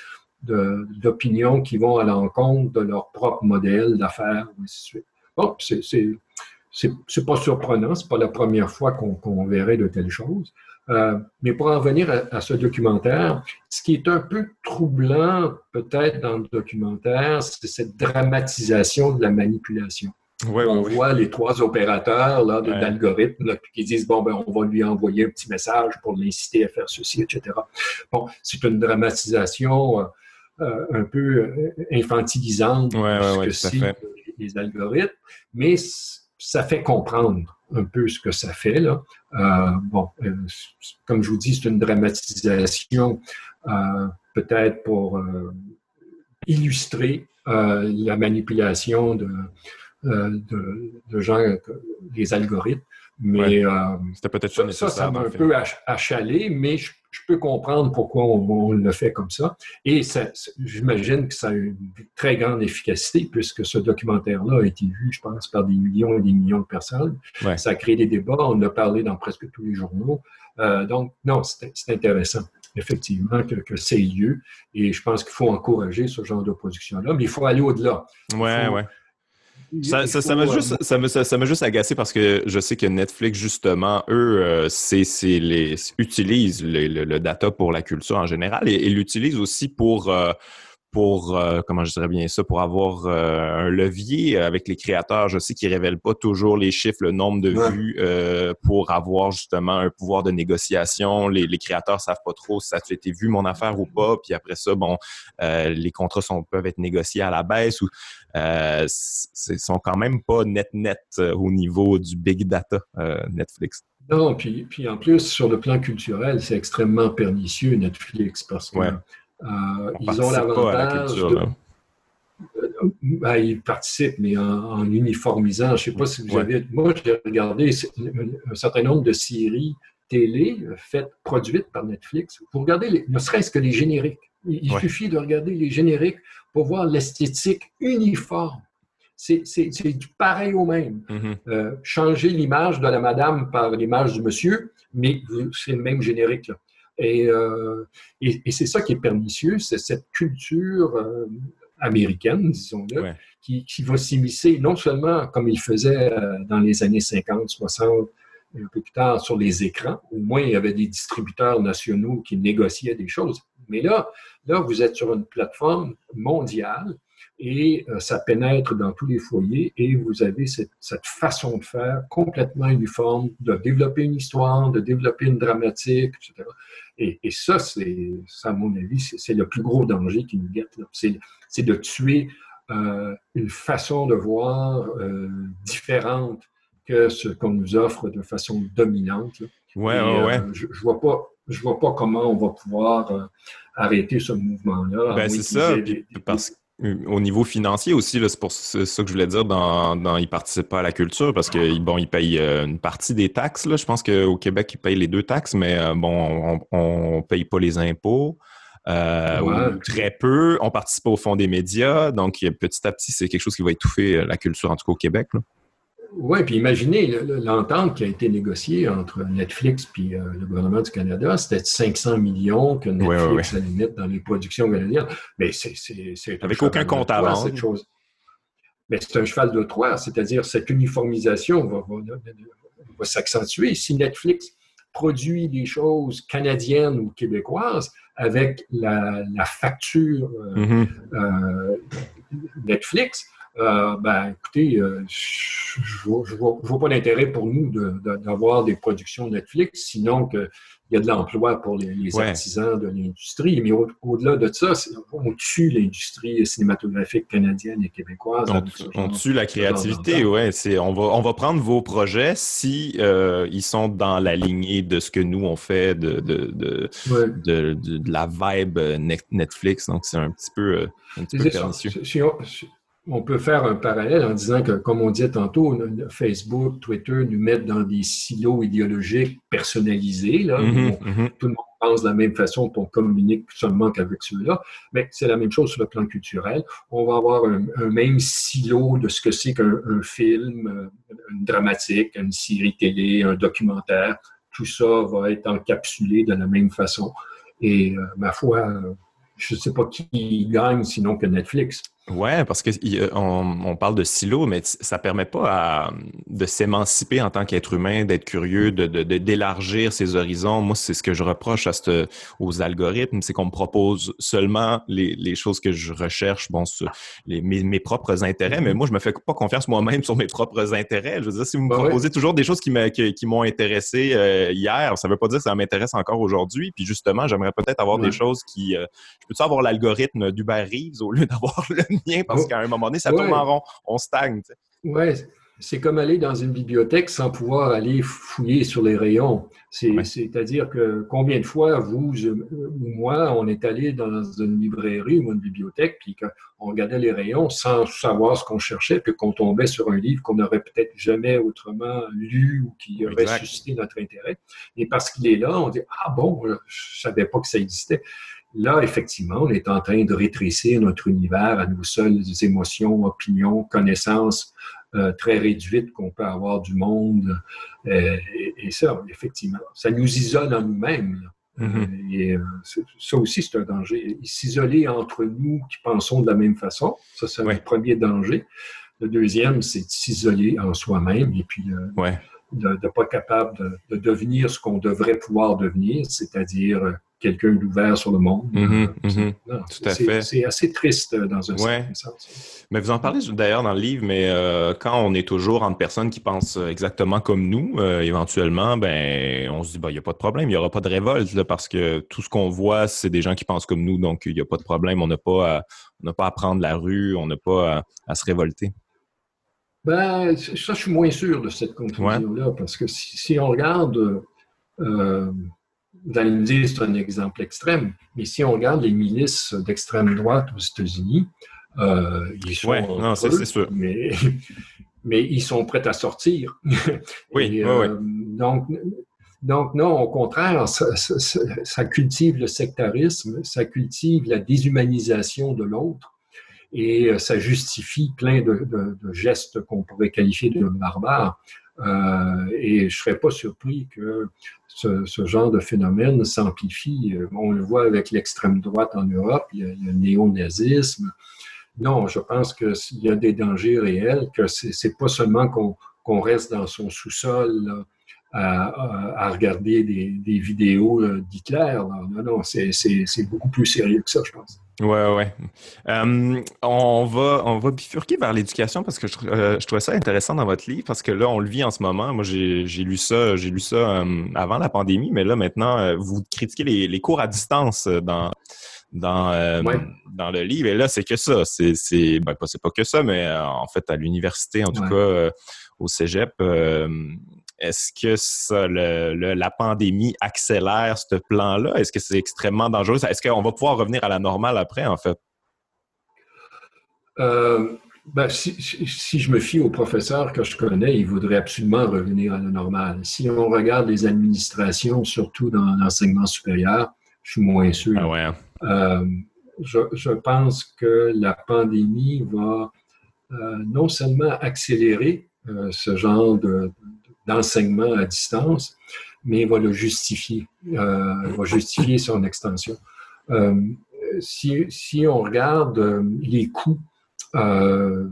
d'opinions qui vont à l'encontre de leur propre modèle d'affaires, et ainsi de suite. Bon, c'est pas surprenant, c'est pas la première fois qu'on verrait de telles choses. Euh, mais pour en venir à, ce documentaire, ce qui est un peu troublant peut-être dans le documentaire, c'est cette dramatisation de la manipulation. on voit les trois opérateurs là, d'algorithmes qui disent bon, ben, on va lui envoyer un petit message pour l'inciter à faire ceci, etc. Bon, c'est une dramatisation euh, euh, un peu infantilisante de ce que c'est les algorithmes, mais ça fait comprendre un peu ce que ça fait. Là. Euh, bon, euh, comme je vous dis, c'est une dramatisation euh, peut-être pour illustrer la manipulation de, de, de gens, des algorithmes. Mais c'était peut-être ça, ça, ça m'a un peu achalé, mais je je peux comprendre pourquoi on, le fait comme ça. Et j'imagine que ça a une très grande efficacité puisque ce documentaire-là a été vu, je pense, par des millions et des millions de personnes. Ça a créé des débats, on en a parlé dans presque tous les journaux. Euh, donc, non, c'est intéressant, effectivement, que, que c'est lieu. Et je pense qu'il faut encourager ce genre de production-là, mais il faut aller au-delà. Ouais, ouais. Ça, ça, m'a juste, ça, me, ça, juste agacé parce que je sais que Netflix, justement, eux, euh, c'est, les, utilisent le, data pour la culture en général et, l'utilisent aussi pour, euh, pour, euh, comment je dirais bien ça, pour avoir euh, un levier avec les créateurs. Je sais qu'ils révèlent pas toujours les chiffres, le nombre de vues euh, pour avoir justement un pouvoir de négociation. Les, les, créateurs savent pas trop si ça a été vu mon affaire ou pas. Puis après ça, bon, les contrats sont, peuvent être négociés à la baisse ou euh, sont quand même pas net net au niveau du big data Netflix. Non, puis, puis en plus, sur le plan culturel, c'est extrêmement pernicieux Netflix parce que euh, ils ont l'avantage. Euh, ben, ils participent, mais en, uniformisant. Je ne sais pas si vous avez. Moi, j'ai regardé un certain nombre de séries télé faites, produites par Netflix. Vous regardez, ne serait-ce que les génériques. Il suffit de regarder les génériques pour voir l'esthétique uniforme. C'est du pareil au même. Euh, changer l'image de la madame par l'image du monsieur, mais c'est le même générique. Là. Euh, et, et, c'est ça qui est pernicieux, c'est cette culture euh, américaine, disons-le, qui, qui, va s'immiscer non seulement comme il faisait euh, dans les années 50, 60, et un peu plus tard sur les écrans, au moins il y avait des distributeurs nationaux qui négociaient des choses. Mais là, là, vous êtes sur une plateforme mondiale et euh, ça pénètre dans tous les foyers et vous avez cette, cette, façon de faire complètement uniforme, de développer une histoire, de développer une dramatique, etc. Et, et ça, c'est, à mon avis, c'est le plus gros danger qui nous guette. C'est de tuer euh, une façon de voir euh, différente que ce qu'on nous offre de façon dominante. Ouais, ouais, ouais. Je, je vois pas je vois pas comment on va pouvoir arrêter ce mouvement-là. Ben, c'est ça, parce que au niveau financier aussi, c'est pour ça que je voulais dire dans, dans ils participent pas à la culture parce que bon, ils payent euh, une partie des taxes. Là. Je pense qu'au Québec, ils payent les deux taxes, mais euh, bon, on, ne paye pas les impôts. Euh, très peu. On participe au fond des médias, donc petit à petit, c'est quelque chose qui va étouffer la culture, en tout cas au Québec. Là. Oui, puis imaginez l'entente qui a été négociée entre Netflix et euh, le gouvernement du Canada, c'était 500 millions que Netflix allait mettre dans les productions canadiennes. Mais c'est avec aucun compte à rendre. Cette chose. Mais c'est un cheval de Troie, c'est-à-dire cette uniformisation va, s'accentuer. Si Netflix produit des choses canadiennes ou québécoises avec la, facture euh, mm-hmm. euh, Netflix, euh, ben, écoutez, euh, je ne vois, pas l'intérêt pour nous d'avoir des productions Netflix, sinon qu'il y a de l'emploi pour les, artisans de l'industrie. Mais au-delà de ça, on tue l'industrie cinématographique canadienne et québécoise. On, tue la créativité, oui. On va, on va prendre vos projets si euh, ils sont dans la lignée de ce que nous, on fait, de, de, de, de, la vibe Netflix. Donc, c'est un petit peu, un petit peu pernicieux on peut faire un parallèle en disant que, comme on disait tantôt, Facebook, Twitter nous mettent dans des silos idéologiques personnalisés. Là, mm-hmm, mm-hmm. Tout le monde pense de la même façon, on communique seulement qu'avec ceux-là. Mais c'est la même chose sur le plan culturel. On va avoir un, même silo de ce que c'est qu'un film, euh, une dramatique, une série télé, un documentaire. Tout ça va être encapsulé de la même façon. Et euh, ma foi, je ne sais pas qui gagne sinon que Netflix. Ouais, parce que on, parle de silo, mais ça permet pas de s'émanciper en tant qu'être humain, d'être curieux, de, d'élargir ses horizons. Moi, c'est ce que je reproche à aux algorithmes, c'est qu'on me propose seulement les, choses que je recherche, bon, sur mes, propres intérêts, mais mm-hmm. moi, je me fais pas confiance moi-même sur mes propres intérêts. Je veux dire, si vous me proposez toujours des choses qui, qui, m'ont intéressé euh, hier, ça veut pas dire que ça m'intéresse encore aujourd'hui. Puis justement, j'aimerais peut-être avoir des choses qui... Euh, je peux-tu avoir l'algorithme d'Uber Reeves au lieu d'avoir le parce oh. qu'à un moment donné, ça tourne en rond, on stagne. Oui, c'est comme aller dans une bibliothèque sans pouvoir aller fouiller sur les rayons. C'est-à-dire que combien de fois, vous ou moi, on est allé dans une librairie ou une bibliothèque, puis qu'on regardait les rayons sans savoir ce qu'on cherchait, puis qu'on tombait sur un livre qu'on n'aurait peut-être jamais autrement lu ou qui aurait suscité notre intérêt. Et parce qu'il est là, on dit Ah bon, je ne savais pas que ça existait. Là, effectivement, on est en train de rétrécir notre univers à nos seules émotions, opinions, connaissances euh, très réduites qu'on peut avoir du monde. Euh, et, ça, effectivement, ça nous isole en nous-mêmes. Mm-hmm. Et euh, ça aussi, c'est un danger. S'isoler entre nous qui pensons de la même façon, ça, c'est le premier danger. Le deuxième, c'est de s'isoler en soi-même et puis de ne pas être capable de, de devenir ce qu'on devrait pouvoir devenir, c'est-à-dire quelqu'un d'ouvert sur le monde. Tout à fait. C'est assez triste euh, dans un certain sens. Mais vous en parlez d'ailleurs dans le livre, mais euh, quand on est toujours entre personnes qui pensent exactement comme nous, euh, éventuellement, ben, on se dit, il ben, n'y a pas de problème, il n'y aura pas de révolte, parce que tout ce qu'on voit, c'est des gens qui pensent comme nous, donc il n'y a pas de problème, on n'a pas, à, pas à prendre la rue, on n'a pas à, se révolter. Ben, ça, je suis moins sûr de cette conclusion-là, parce que si, on regarde allez me dire c'est un exemple extrême, mais si on regarde les milices d'extrême droite aux États-Unis, euh, ils sont non, sûr. Mais, mais ils sont prêts à sortir. Oui, euh, Donc, donc, non, au contraire, ça, cultive le sectarisme, ça cultive la déshumanisation de l'autre et euh, ça justifie plein de, de gestes qu'on pourrait qualifier de barbares. Euh, et je ne serais pas surpris que ce, genre de phénomène s'amplifie. On le voit avec l'extrême droite en Europe, il y a, le néo-nazisme. Non, je pense qu'il y a des dangers réels, que ce n'est pas seulement qu'on reste dans son sous-sol à, regarder des, vidéos euh, d'Hitler. Non, non, c'est beaucoup plus sérieux que ça, je pense. Ouais, ouais. Euh, on va on va bifurquer vers l'éducation parce que je, euh, je trouvais ça intéressant dans votre livre parce que là on le vit en ce moment. Moi j'ai lu ça j'ai lu ça avant la pandémie, mais là maintenant vous critiquez les, cours à distance dans dans dans le livre et là c'est que ça. C'est ben pas que ça, mais en fait à l'université en tout cas au cégep est-ce que ça, la pandémie accélère ce plan-là? Est-ce que c'est extrêmement dangereux? Est-ce qu'on va pouvoir revenir à la normale après, en fait? Euh, ben, si, je me fie aux professeurs que je connais, ils voudraient absolument revenir à la normale. Si on regarde les administrations, surtout dans l'enseignement supérieur, je suis moins sûr. Ah ouais. Hein. Euh, je, pense que la pandémie va euh, non seulement accélérer ce genre de, d'enseignement à distance, mais il va le justifier, euh, il va justifier son extension. Euh, si, si, on regarde euh, les coûts euh,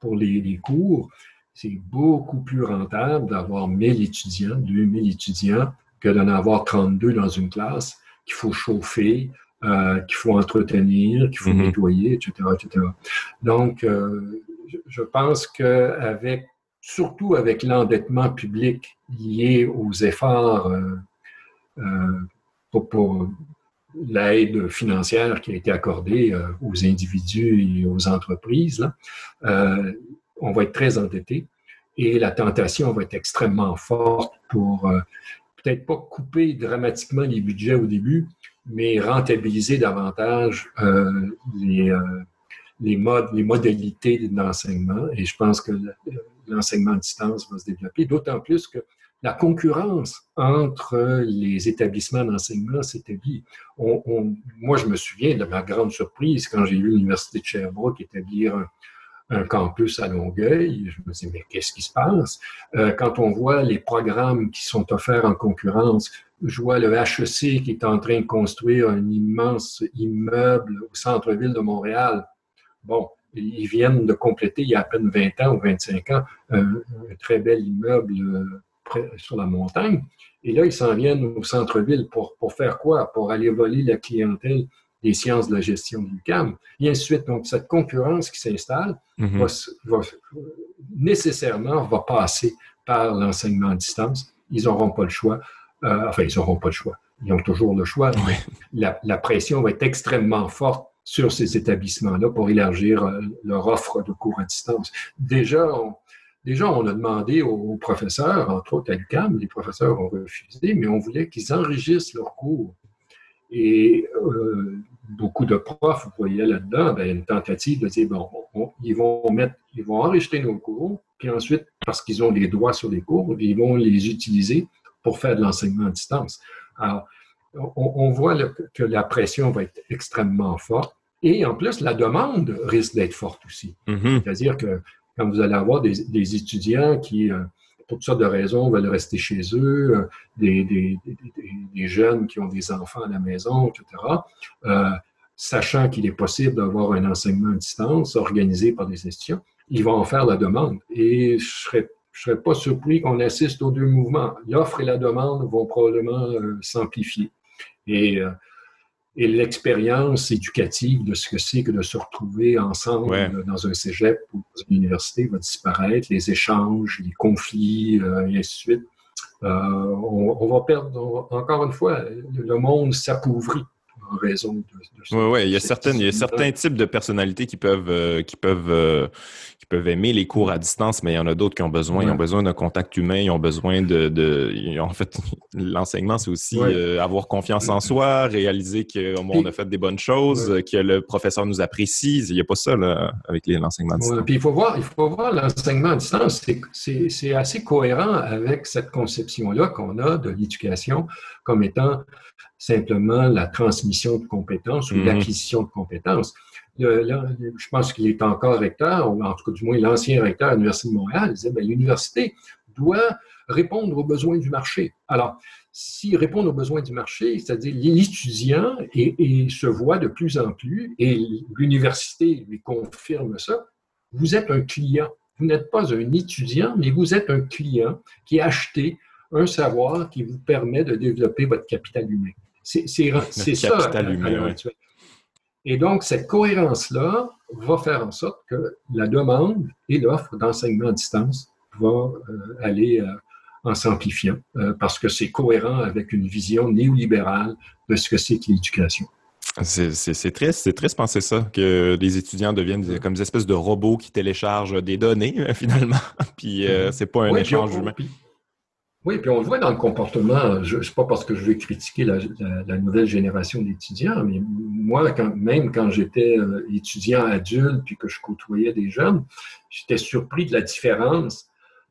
pour les, les cours, c'est beaucoup plus rentable d'avoir 1000 étudiants, 2000 étudiants, que d'en avoir 32 dans une classe qu'il faut chauffer, euh, qu'il faut entretenir, qu'il faut mm-hmm. nettoyer, etc., etc. Donc, euh, je pense qu'avec surtout avec l'endettement public lié aux efforts euh, euh, pour, l'aide financière qui a été accordée euh, aux individus et aux entreprises, on va être très endetté et la tentation va être extrêmement forte pour peut-être pas couper dramatiquement les budgets au début, mais rentabiliser davantage les, modes, les modalités d'enseignement. Et je pense que l'enseignement à distance va se développer, d'autant plus que la concurrence entre les établissements d'enseignement s'établit. Moi, je me souviens de ma grande surprise quand j'ai vu l'Université de Sherbrooke établir un, campus à Longueuil. Je me disais, mais qu'est-ce qui se passe? Euh, quand on voit les programmes qui sont offerts en concurrence, je vois le HEC qui est en train de construire un immense immeuble au centre-ville de Montréal. Bon, ils viennent de compléter il y a à peine 20 ans ou 25 ans un, très bel immeuble euh, sur la montagne. Et là, ils s'en viennent au centre-ville pour, pour faire quoi? Pour aller voler la clientèle des sciences de la gestion du CAM, et ainsi de suite. Donc, cette concurrence qui s'installe mm-hmm. va, nécessairement va passer par l'enseignement à distance. Ils n'auront pas le choix. Euh, enfin, ils n'auront pas le choix. Ils ont toujours le choix. La, la, pression va être extrêmement forte sur ces établissements-là pour élargir euh, leur offre de cours à distance. Déjà, on, déjà, on a demandé aux, professeurs, entre autres à l'UQAM, les professeurs ont refusé, mais on voulait qu'ils enregistrent leurs cours. Et euh, beaucoup de profs voyaient là-dedans ben, une tentative de dire, bon, ils vont mettre, ils vont enregistrer nos cours, puis ensuite, parce qu'ils ont les droits sur les cours, ils vont les utiliser pour faire de l'enseignement à distance. Alors, on, voit que la pression va être extrêmement forte. Et en plus, la demande risque d'être forte aussi. Mm-hmm. C'est-à-dire que quand vous allez avoir des, étudiants qui, euh, pour toutes sortes de raisons, veulent rester chez eux, euh, des, jeunes qui ont des enfants à la maison, etc., euh, sachant qu'il est possible d'avoir un enseignement à distance organisé par des institutions, ils vont en faire la demande. Et je serais je ne serais pas surpris qu'on assiste aux deux mouvements. L'offre et la demande vont probablement s'amplifier. Et, euh, et l'expérience éducative de ce que c'est que de se retrouver ensemble dans un cégep ou dans une université va disparaître, les échanges, les conflits, euh, et ainsi de suite. Euh, on, on, va perdre, encore une fois, le monde s'appauvrit en raison de, oui, oui, il y a certaines, il y a certains types de personnalités qui peuvent, euh, qui peuvent, euh, qui peuvent aimer les cours à distance, mais il y en a d'autres qui ont besoin, ils ont besoin d'un contact humain, ils ont besoin de, de en fait, l'enseignement, c'est aussi euh, avoir confiance en soi, réaliser qu'on a fait des bonnes choses, que le professeur nous apprécie. Il n'y a pas ça là, avec l'enseignement à distance. Puis il faut voir, il faut voir l'enseignement à distance, c'est assez cohérent avec cette conception-là qu'on a de l'éducation comme étant simplement la transmission de compétences ou mhm. l'acquisition de compétences. je pense qu'il est encore recteur, ou en tout cas du moins l'ancien recteur de l'Université de Montréal, disait ben, l'université doit répondre aux besoins du marché. Alors, s'il répond aux besoins du marché, c'est-à-dire l'étudiant et, se voit de plus en plus, et l'université lui confirme ça, vous êtes un client. Vous n'êtes pas un étudiant, mais vous êtes un client qui a acheté un savoir qui vous permet de développer votre capital humain. C'est ça. Et donc, cette cohérence-là va faire en sorte que la demande et l'offre d'enseignement à distance va euh, aller euh, en s'amplifiant euh, parce que c'est cohérent avec une vision néolibérale de ce que c'est que l'éducation. C'est triste, c'est triste penser ça, que les étudiants deviennent comme des espèces de robots qui téléchargent des données, finalement. puis c'est pas un échange humain. Oui, puis on le voit dans le comportement. Je sais pas parce que je veux critiquer la, nouvelle génération d'étudiants, mais moi, quand, même quand j'étais euh, étudiant adulte puis que je côtoyais des jeunes, j'étais surpris de la différence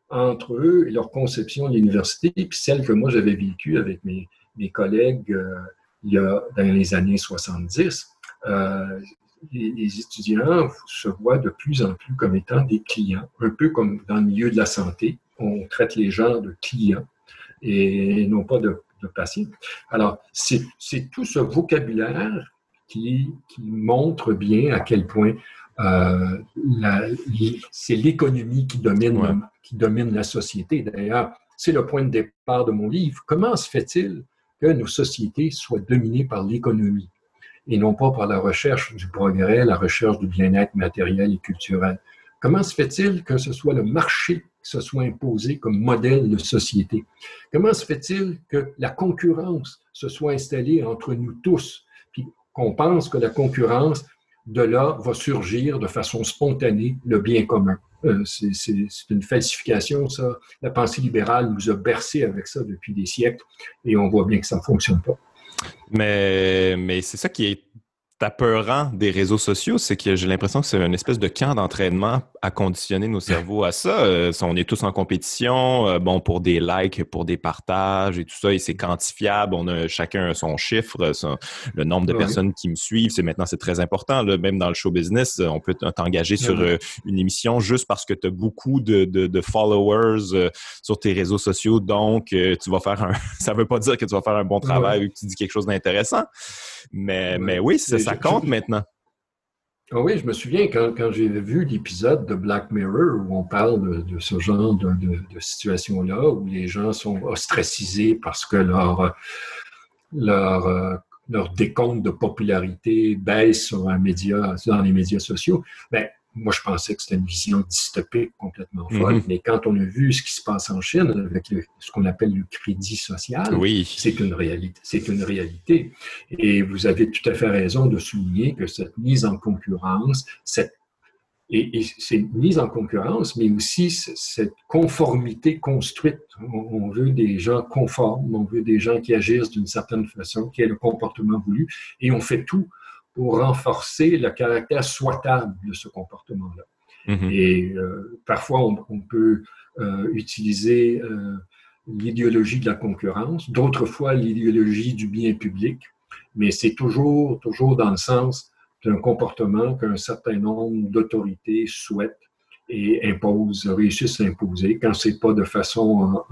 entre eux et leur conception de l'université, puis celle que moi j'avais vécue avec mes, mes collègues euh, il y a, dans les années 70. Euh, les, les, étudiants se voient de plus en plus comme étant des clients, un peu comme dans le milieu de la santé on traite les gens de clients et non pas de, patients. Alors, c'est tout ce vocabulaire qui, montre bien à quel point euh, c'est l'économie qui domine, qui domine la société. D'ailleurs, c'est le point de départ de mon livre. Comment se fait-il que nos sociétés soient dominées par l'économie? Et non pas par la recherche du progrès, la recherche du bien-être matériel et culturel? Comment se fait-il que ce soit le marché qui se soit imposé comme modèle de société? Comment se fait-il que la concurrence se soit installée entre nous tous, puis qu'on pense que la concurrence, de là, va surgir de façon spontanée le bien commun? Euh, c'est une falsification, ça. La pensée libérale nous a bercé avec ça depuis des siècles et on voit bien que ça ne fonctionne pas. Mais, mais c'est ça qui est apeurant des réseaux sociaux, c'est que j'ai l'impression que c'est une espèce de camp d'entraînement à conditionner nos cerveaux à ça. Euh, on est tous en compétition, euh, bon, pour des likes, pour des partages et tout ça, et c'est quantifiable. On a chacun son chiffre, le nombre de personnes qui me suivent. C'est maintenant, c'est très important. Là, même dans le show business, on peut t'engager sur euh, une émission juste parce que tu as beaucoup de, de, followers sur tes réseaux sociaux. Donc, tu vas faire un. ça veut pas dire que tu vas faire un bon travail ou que tu dis quelque chose d'intéressant. Mais, mais oui, ça, ça compte maintenant. Ah oui, je me souviens quand, quand j'ai vu l'épisode de Black Mirror où on parle de, ce genre de, de, situation-là, où les gens sont ostracisés parce que leur, leur, euh, leur décompte de popularité baisse sur un média, dans les médias sociaux. Ben, moi, je pensais que c'était une vision dystopique complètement folle. Mhm. Mais quand on a vu ce qui se passe en Chine avec ce qu'on appelle le crédit social, oui. c'est une réalité. C'est une réalité. Et vous avez tout à fait raison de souligner que cette mise en concurrence, cette et, et c'est mise en concurrence, mais aussi cette conformité construite. On, veut des gens conformes, on veut des gens qui agissent d'une certaine façon, qui aient le comportement voulu, et on fait tout pour renforcer le caractère souhaitable de ce comportement-là. Mm-hmm. Et euh, parfois, on, peut euh, utiliser euh, l'idéologie de la concurrence, d'autres fois l'idéologie du bien public, mais c'est toujours, toujours dans le sens d'un comportement qu'un certain nombre d'autorités souhaitent et imposent, réussissent à imposer. Quand c'est pas de façon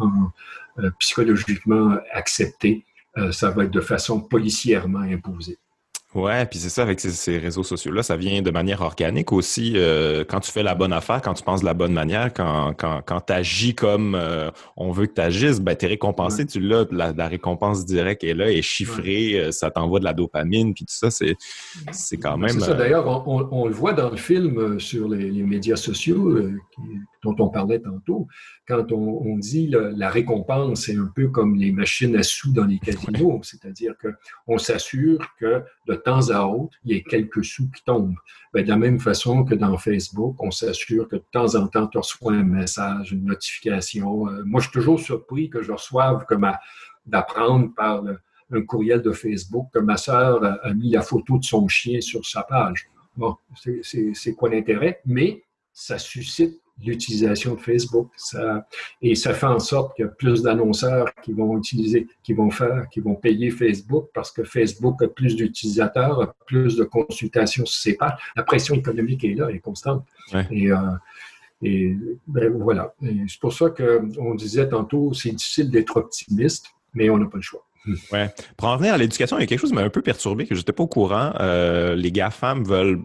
psychologiquement acceptée, ça va être de façon policièrement imposée. Ouais, puis c'est ça avec ces, réseaux sociaux-là, ça vient de manière organique aussi. Euh, quand tu fais la bonne affaire, quand tu penses de la bonne manière, quand, quand, quand tu agis comme euh, on veut que tu agisses, ben, tu es récompensé, tu l'as, la, récompense directe est là, est chiffrée, euh, ça t'envoie de la dopamine, puis tout ça, c'est, c'est quand même. C'est ça, d'ailleurs, on, on, le voit dans le film sur les, les médias sociaux dont on parlait tantôt. Quand on, on dit la récompense, c'est un peu comme les machines à sous dans les casinos, c'est-à-dire qu'on s'assure que de temps à autre, il y ait quelques sous qui tombent. Ben, de la même façon que dans Facebook, on s'assure que de temps en temps, tu reçois un message, une notification. Euh, moi, je suis toujours surpris que je reçoive comme d'apprendre par un courriel de Facebook que ma sœur a, mis la photo de son chien sur sa page. Bon, c'est quoi l'intérêt? Mais ça suscite l'utilisation de Facebook. Ça, et ça fait en sorte qu'il y a plus d'annonceurs qui vont utiliser, qui vont faire, qui vont payer Facebook parce que Facebook a plus d'utilisateurs, a plus de consultations sur ses pages. La pression économique est là, elle est constante. Et, euh, et ben, voilà. C'est pour ça qu'on disait tantôt, c'est difficile d'être optimiste, mais on n'a pas le choix. Ouais. Pour en venir à l'éducation, il y a quelque chose qui m'a un peu perturbé, que je n'étais pas au courant. Euh, les GAFAM veulent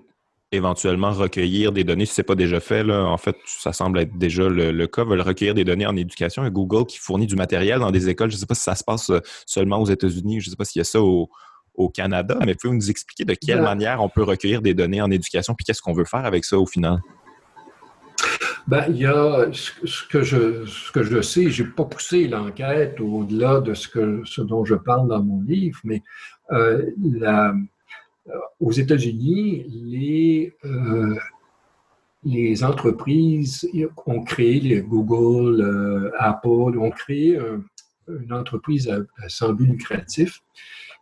éventuellement recueillir des données, si ce n'est pas déjà fait, là, en fait, ça semble être déjà le, cas, veulent recueillir des données en éducation. Google qui fournit du matériel dans des écoles, je ne sais pas si ça se passe euh, seulement aux États-Unis, je ne sais pas s'il y a ça au, Canada, mais pouvez-vous nous expliquer de quelle manière on peut recueillir des données en éducation, puis qu'est-ce qu'on veut faire avec ça au final? Ben, il y a ce que je, ce que je sais, je n'ai pas poussé l'enquête au-delà de ce, que, ce dont je parle dans mon livre, mais euh, la, aux États-Unis, les, euh, les entreprises ont créé, Google, euh, Apple, ont créé une entreprise sans but lucratif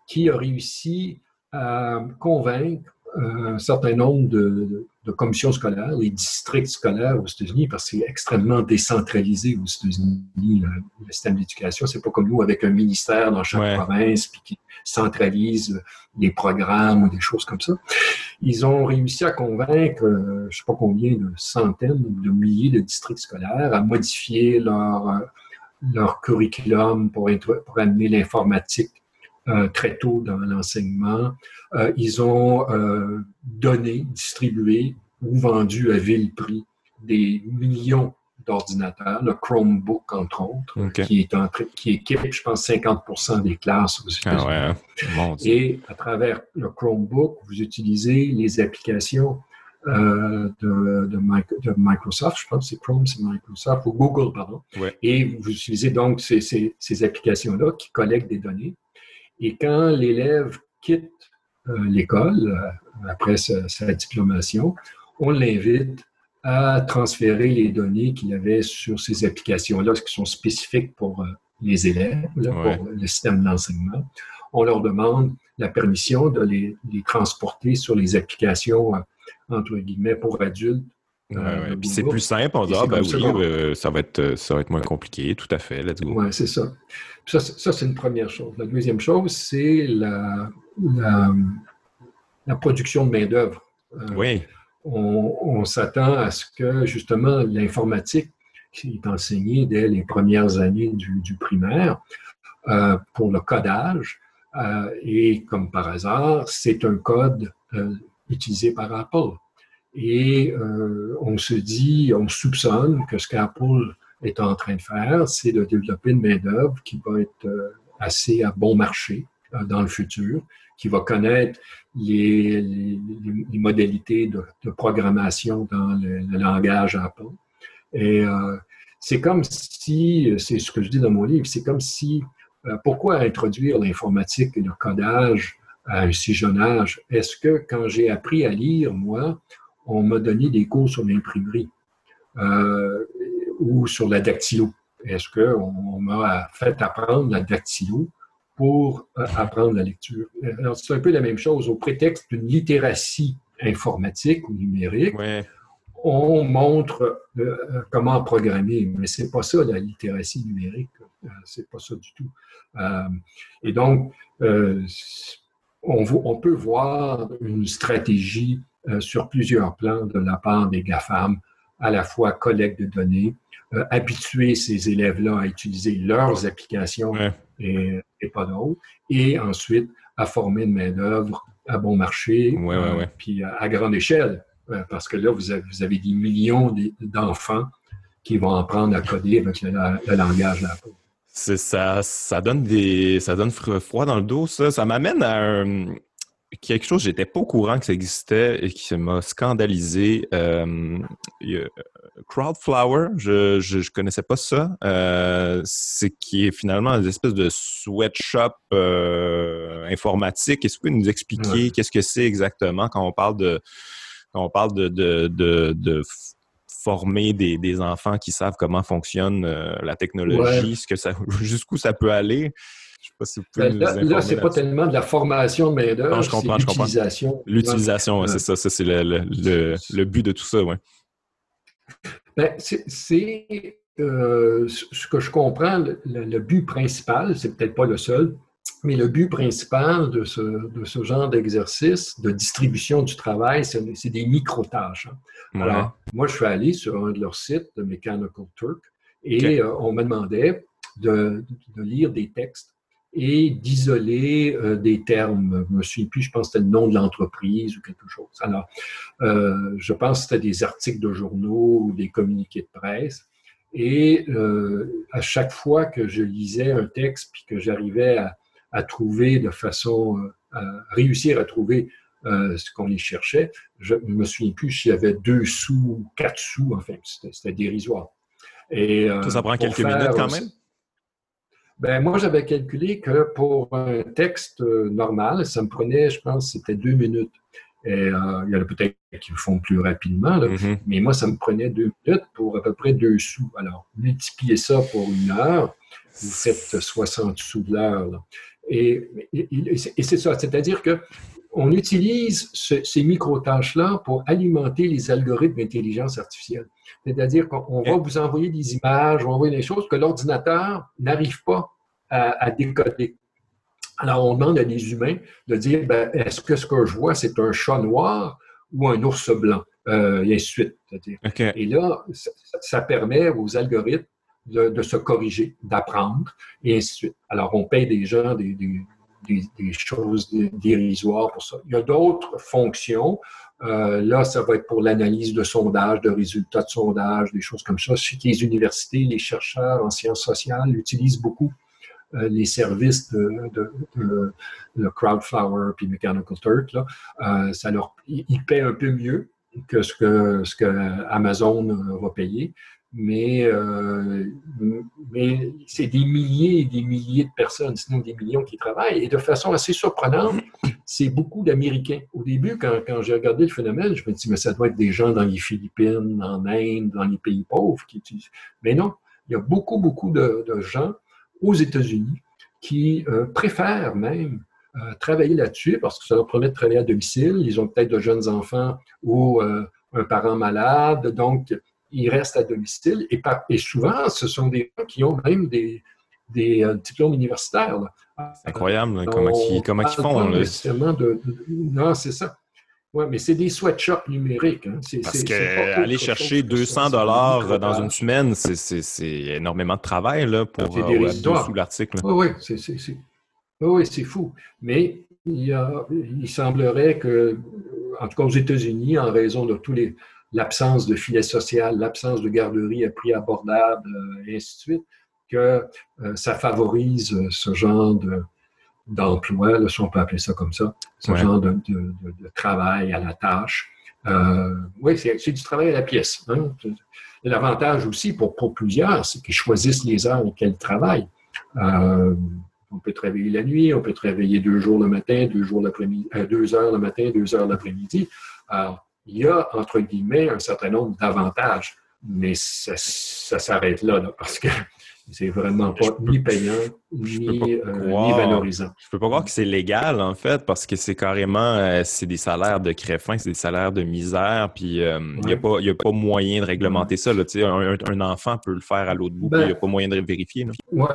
qui a réussi à convaincre un certain nombre de, de, commissions scolaires, les districts scolaires aux États-Unis, parce que c'est extrêmement décentralisé aux États-Unis, le, système d'éducation. C'est pas comme nous avec un ministère dans chaque province puis qui centralise des programmes ou des choses comme ça. Ils ont réussi à convaincre, euh, je sais pas combien de centaines de milliers de districts scolaires à modifier leur, leur curriculum pour, pour amener l'informatique euh, très tôt dans l'enseignement. Euh, ils ont euh, donné, distribué ou vendu à vil prix des millions d'ordinateurs, le Chromebook entre autres, qui est en, qui équipe, je pense, 50% des classes aux ah États-Unis. Hein? Et à travers le Chromebook, vous utilisez les applications euh, de, de, Microsoft, je pense c'est Chrome, c'est Microsoft, ou Google, pardon. Et vous utilisez donc ces, ces, ces applications-là qui collectent des données. Et quand l'élève quitte euh, l'école, euh, après sa, diplomation, on l'invite à transférer les données qu'il avait sur ces applications-là, qui sont spécifiques pour euh, les élèves, pour le système d'enseignement. On leur demande la permission de les, transporter sur les applications, entre guillemets, pour adultes Puis c'est plus simple, on dit, ah, ben oui, ça, va être, ça va être moins compliqué, tout à fait, let's go. Oui, c'est ça. Ça, ça c'est une première chose. La deuxième chose, c'est la, la, production de main-d'œuvre. Euh, oui. On, s'attend à ce que, justement, l'informatique qui est enseignée dès les premières années du, primaire euh, pour le codage, euh, et comme par hasard, c'est un code utilisé par Apple. Et on se dit, on soupçonne que ce qu'Apple est en train de faire, c'est de développer une main-d'œuvre qui va être assez à bon marché dans le futur, qui va connaître les, les, modalités de, de, programmation dans le, le langage Apple. Et euh, c'est comme si, c'est ce que je dis dans mon livre, c'est comme si, euh, pourquoi introduire l'informatique et le codage à un si jeune âge? Est-ce que quand j'ai appris à lire, moi, on m'a donné des cours sur l'imprimerie euh, ou sur la dactylo? Est-ce qu'on m'a fait apprendre la dactylo pour euh, apprendre la lecture? C'est un peu la même chose. Au prétexte d'une littératie informatique ou numérique, on montre euh, comment programmer, mais c'est pas ça la littératie numérique. Euh, c'est pas ça du tout. et donc, on, on, peut voir une stratégie sur plusieurs plans de la part des GAFAM, à la fois collecte de données, habituer ces élèves-là à utiliser leurs applications et, pas d'autres. Et ensuite, à former une main-d'œuvre à bon marché, euh, puis à, grande échelle. Euh, parce que là, vous avez, vous avez des millions d'enfants qui vont apprendre à coder avec le, langage de C'est ça, ça donne des, ça donne froid dans le dos. Ça, ça m'amène à quelque chose. J'étais pas au courant que ça existait et qui m'a scandalisé. Euh, Crowdflower, je, je, connaissais pas ça. Euh, c'est qui est finalement une espèce de sweatshop euh, informatique. Est-ce que vous pouvez nous expliquer qu'est-ce que c'est exactement quand on parle de quand on parle de, de, de, former des, des, enfants qui savent comment fonctionne euh, la technologie, ce que ça, jusqu'où ça peut aller? Je sais pas si vous pouvez ben, là, là c'est pas tellement de la formation de main-d'œuvre, c'est l'utilisation. L'utilisation, c'est ça. ça c'est le, le, le, but de tout ça, oui. Ben, c'est euh, ce que je comprends, le, but principal, c'est peut-être pas le seul, mais le but principal de ce, de ce genre d'exercice de distribution du travail, c'est des micro-tâches. Hein. Alors, moi, je suis allé sur un de leurs sites, de Mechanical Turk, et euh, on me demandait de, de, lire des textes et d'isoler euh, des termes. Je me souviens plus, je pense que c'était le nom de l'entreprise ou quelque chose. Alors, euh, je pense que c'était des articles de journaux ou des communiqués de presse. Et euh, à chaque fois que je lisais un texte puis que j'arrivais à, à, trouver de façon, à réussir à trouver ce qu'on y cherchait, je ne me souviens plus s'il y avait deux sous ou quatre sous, enfin, c'était dérisoire. Et, ça, ça prend quelques minutes quand même? Ben, moi, j'avais calculé que pour un texte euh, normal, ça me prenait, je pense, c'était deux minutes. Et, euh, il y en a peut-être qui le font plus rapidement, mm-hmm. mais moi, ça me prenait deux minutes pour à peu près deux sous. Alors, multipliez ça pour une heure, vous faites 60 sous de l'heure. Et, et, c'est ça, c'est-à-dire que on utilise ces micro-tâches-là pour alimenter les algorithmes d'intelligence artificielle. C'est-à-dire qu'on va vous envoyer des images, on va envoyer des choses que l'ordinateur n'arrive pas à, décoder. Alors, on demande à des humains de dire, ben, est-ce que ce que je vois, c'est un chat noir ou un ours blanc? Euh, et ainsi de suite. Et là, ça, permet aux algorithmes de, se corriger, d'apprendre, et ainsi de suite. Alors, on paye des gens des, des choses dérisoires pour ça. Il y a d'autres fonctions euh, là, ça va être pour l'analyse de sondage, de résultats de sondage, des choses comme ça. Chez les universités, les chercheurs en sciences sociales utilisent beaucoup euh, les services de, de, Crowdflower puis Mechanical Turk. Là. Euh, ça leur, ils paient un peu mieux que ce que, ce que Amazon va payer mais, euh, mais c'est des milliers et des milliers de personnes, sinon des millions qui travaillent. Et de façon assez surprenante, c'est beaucoup d'Américains. Au début, quand, j'ai regardé le phénomène, je me dis, mais ça doit être des gens dans les Philippines, en Inde, dans les pays pauvres qui utilisent. Mais non, il y a beaucoup, beaucoup de, gens aux États-Unis qui euh, préfèrent même euh, travailler là-dessus parce que ça leur permet de travailler à domicile. Ils ont peut-être de jeunes enfants ou un parent malade. Donc, ils restent à domicile. Et, et souvent, ce sont des gens qui ont même des, des euh, diplômes universitaires. C'est incroyable comment, ils, comment ils font. De, non, c'est ça. Oui, mais c'est des sweatshops numériques. Hein. Parce qu'aller chercher 200 dollars dans une semaine, c'est énormément de travail là, pour euh, sous l'article. Oui, oui, c'est fou. Mais il, il semblerait que en tout cas aux États-Unis, en raison de tous les l'absence de filet social, l'absence de garderie à prix abordable, et ainsi de suite, que ça favorise ce genre de, d'emploi, si on peut appeler ça comme ça, ce genre de, travail à la tâche. Euh, oui, c'est du travail à la pièce. Hein. L'avantage aussi pour, pour plusieurs, c'est qu'ils choisissent les heures auxquelles ils travaillent. Euh, on peut travailler la nuit, on peut travailler deux jours le matin, deux jours l'après-midi, euh, deux heures le matin, deux heures l'après-midi. Alors, il y a, entre guillemets, un certain nombre d'avantages, mais ça, s'arrête là, là, parce que c'est vraiment pas ni payant, ni, euh, valorisant. Je peux pas croire que c'est légal, en fait, parce que c'est carrément, euh, c'est des salaires de créfin, c'est des salaires de misère, puis euh, il n'y a, pas, a pas moyen de réglementer ça. Là, un, un, enfant peut le faire à l'autre bout, il n'y a pas moyen de vérifier. Oui.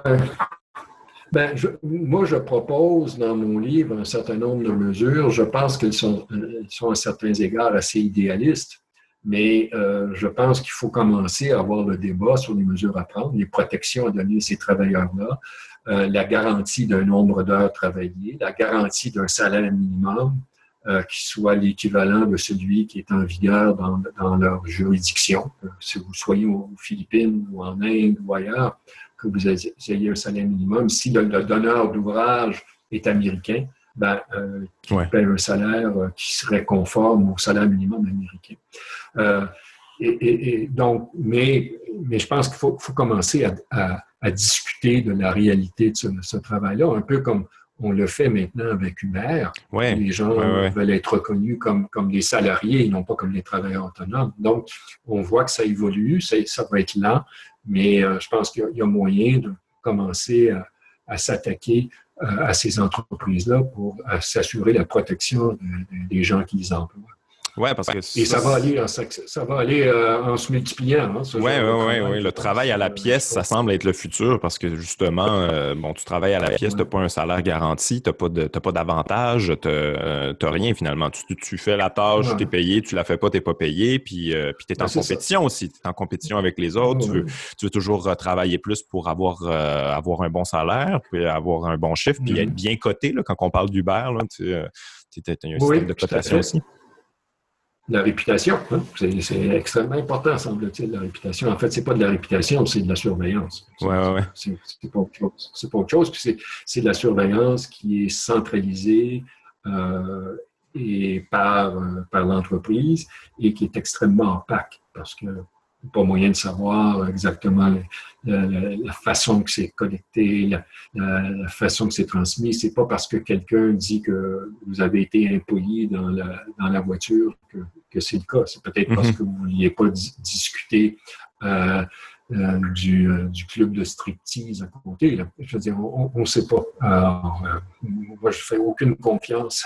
Ben, moi, je propose dans mon livre un certain nombre de mesures. Je pense qu'elles sont, sont à certains égards assez idéalistes. Mais euh, je pense qu'il faut commencer à avoir le débat sur les mesures à prendre, les protections à donner à ces travailleurs-là, euh, la garantie d'un nombre d'heures travaillées, la garantie d'un salaire minimum euh, qui soit l'équivalent de celui qui est en vigueur dans, dans leur juridiction. si vous soyez aux Philippines ou en Inde ou ailleurs, que vous ayez un salaire minimum. Si le donneur d'ouvrage est américain, ben, euh, qui paie un salaire euh, qui serait conforme au salaire minimum américain. Euh, et, donc, mais, mais je pense qu'il faut, faut, commencer à, à, discuter de la réalité de ce, travail-là, un peu comme on le fait maintenant avec Uber. les gens veulent être reconnus comme, comme des salariés et non pas comme des travailleurs autonomes. Donc, on voit que ça évolue, ça, ça va être lent, mais je pense qu'il y, a moyen de commencer à, s'attaquer euh, à ces entreprises-là pour euh, s'assurer la protection des gens qui les emploient. Ouais, parce que et ça, va aller, ça va aller euh, en se multipliant. Hein, oui, oui, oui. Le travail à la pièce, ça semble être le futur parce que justement, bon, tu travailles à la pièce, tu n'as pas un salaire garanti, tu n'as pas d'avantage, tu n'as rien finalement. Tu, fais la tâche, tu es payé, tu la fais pas, tu n'es pas payé, puis, puis tu es en compétition aussi. Tu es en compétition avec les autres, tu, veux, tu veux toujours travailler plus pour avoir, avoir un bon salaire, puis avoir un bon chiffre, puis être bien coté. Là, quand on parle d'Uber, tu as un système de cotation aussi la réputation. Hein. C'est extrêmement important, semble-t-il, la réputation. En fait, c'est pas de la réputation, c'est de la surveillance. Ouais, ouais, C'est pas autre chose. C'est pas autre chose. C'est de la surveillance qui est centralisée euh, et par, euh, par l'entreprise et qui est extrêmement opaque parce que pas moyen de savoir exactement la, façon que c'est connecté, la, façon que c'est transmis. C'est pas parce que quelqu'un dit que vous avez été impoli dans la, dans la voiture que, que c'est le cas. C'est peut-être parce mhm. que vous ne vouliez pas discuter euh, euh, du, euh, du, club de striptease à côté. Je veux dire, on ne sait pas. Alors, moi, je ne fais aucune confiance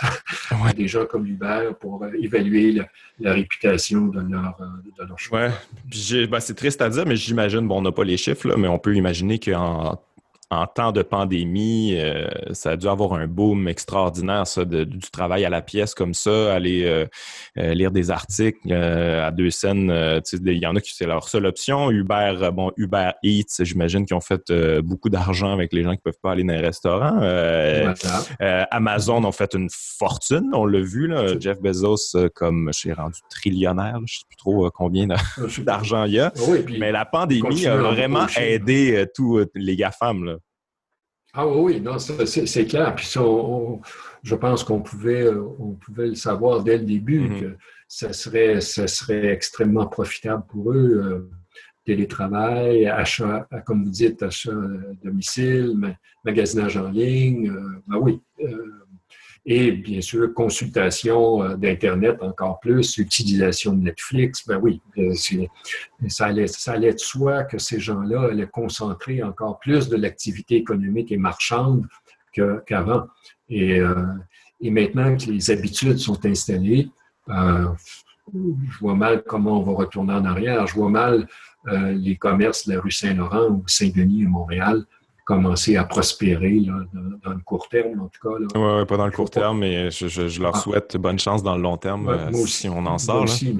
à des gens comme Hubert pour évaluer la, réputation de leur, de leur choix. Ouais. Ben, c'est triste à dire, mais j'imagine, bon, on n'a pas les chiffres, là, mais on peut imaginer qu'en en temps de pandémie, euh, ça a dû avoir un boom extraordinaire, ça, du travail à la pièce comme ça, aller euh, euh, lire des articles à deux scènes. Il y en a qui c'est leur seule option. Uber, bon, Uber Eats, j'imagine qu'ils ont fait beaucoup d'argent avec les gens qui peuvent pas aller dans les restaurants. Amazon ont fait une fortune, on l'a vu. Là. Jeff Bezos, comme je suis rendu trillionnaire, je sais plus trop combien d'argent il y a. Mais la pandémie a vraiment aidé tous les GAFAM. Là. Ah oui, non, c'est clair. Puis ça, je pense qu'on pouvait, on pouvait le savoir dès le début mm-hmm. que ça serait, ça serait extrêmement profitable pour eux. Euh, télétravail, achat, comme vous dites, achat à domicile, magasinage en ligne. Euh, ben oui. Euh, et bien sûr, consultation euh, d'Internet encore plus, utilisation de Netflix, ben oui, euh, ça allait, ça allait de soi que ces gens-là allaient concentrer encore plus de l'activité économique et marchande qu'avant. et, euh, et, maintenant que les habitudes sont installées, je vois mal comment on va retourner en arrière. Je vois mal les commerces de la rue Saint-Laurent ou Saint-Denis à Montréal commencer à prospérer dans, le court terme, en tout cas. Oui, ouais, pas dans le court terme, mais je, leur ah. souhaite bonne chance dans le long terme euh, si on en sort. Aussi,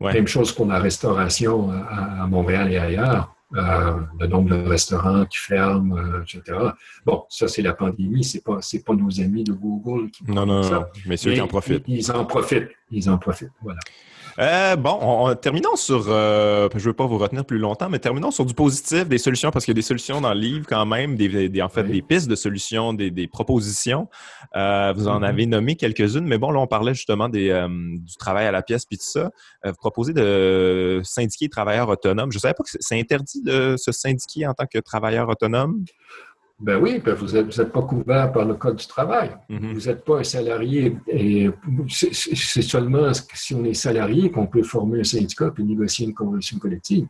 Même chose pour la restauration à, Montréal et ailleurs. euh, le nombre de restaurants qui ferment, euh, etc. Bon, ça, c'est la pandémie, c'est pas, c'est pas nos amis de Google qui. Non, non, non, mais ceux qui en profitent. Ils en profitent, ils en profitent, voilà. Euh, bon, en terminons sur, euh, je ne veux pas vous retenir plus longtemps, mais terminons sur du positif, des solutions, parce qu'il y a des solutions dans le livre quand même, des, en fait des pistes de solutions, des, propositions. Euh, vous en mm-hmm. avez nommé quelques-unes, mais bon, là, on parlait justement des, du travail à la pièce puis tout ça. vous proposez de syndiquer travailleurs autonomes. Je ne savais pas que c'est interdit de se syndiquer en tant que travailleur autonome? Ben oui, ben vous n'êtes pas couvert par le Code du travail. Mhm. Vous n'êtes pas un salarié. Et c'est seulement si on est salarié qu'on peut former un syndicat et négocier une convention collective.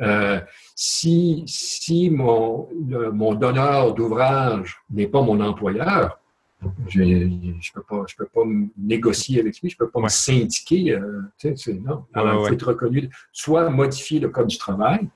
Euh, si si mon, mon donneur d'ouvrage n'est pas mon employeur, je ne peux, pas, je peux pas négocier avec lui, je ne peux pas me syndiquer. Euh, non. Alors, il faut être reconnu. Soit modifier le Code du travail,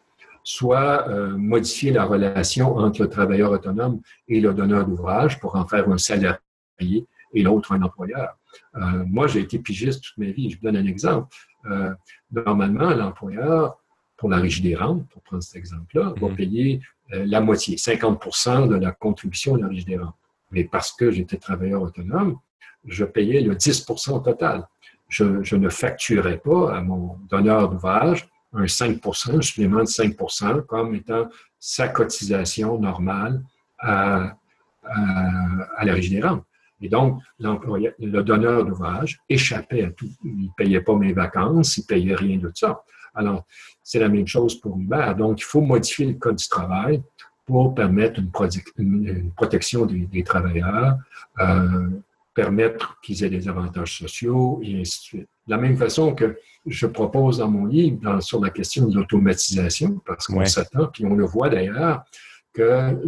soit euh, modifier la relation entre le travailleur autonome et le donneur d'ouvrage pour en faire un salarié et l'autre un employeur. Euh, moi, j'ai été pigiste toute ma vie. Je vous donne un exemple. Euh, normalement, l'employeur, pour la régie des rentes, pour prendre cet exemple-là, va mhm. payer la moitié, 50% de la contribution de la régie des rentes. Mais parce que j'étais travailleur autonome, je payais le 10% au total. Je, je ne facturais pas à mon donneur d'ouvrage un 5 un supplément de 5% comme étant sa cotisation normale à, la régie des rentes. Et donc, le donneur d'ouvrage échappait à tout. Il ne payait pas mes vacances, il ne payait rien de ça. Alors, c'est la même chose pour Uber. Donc, il faut modifier le Code du travail pour permettre une, protection des, travailleurs, euh, permettre qu'ils aient des avantages sociaux et ainsi de suite. De la même façon que je propose dans mon livre sur la question de l'automatisation, parce qu'on s'attend, puis on le voit d'ailleurs, que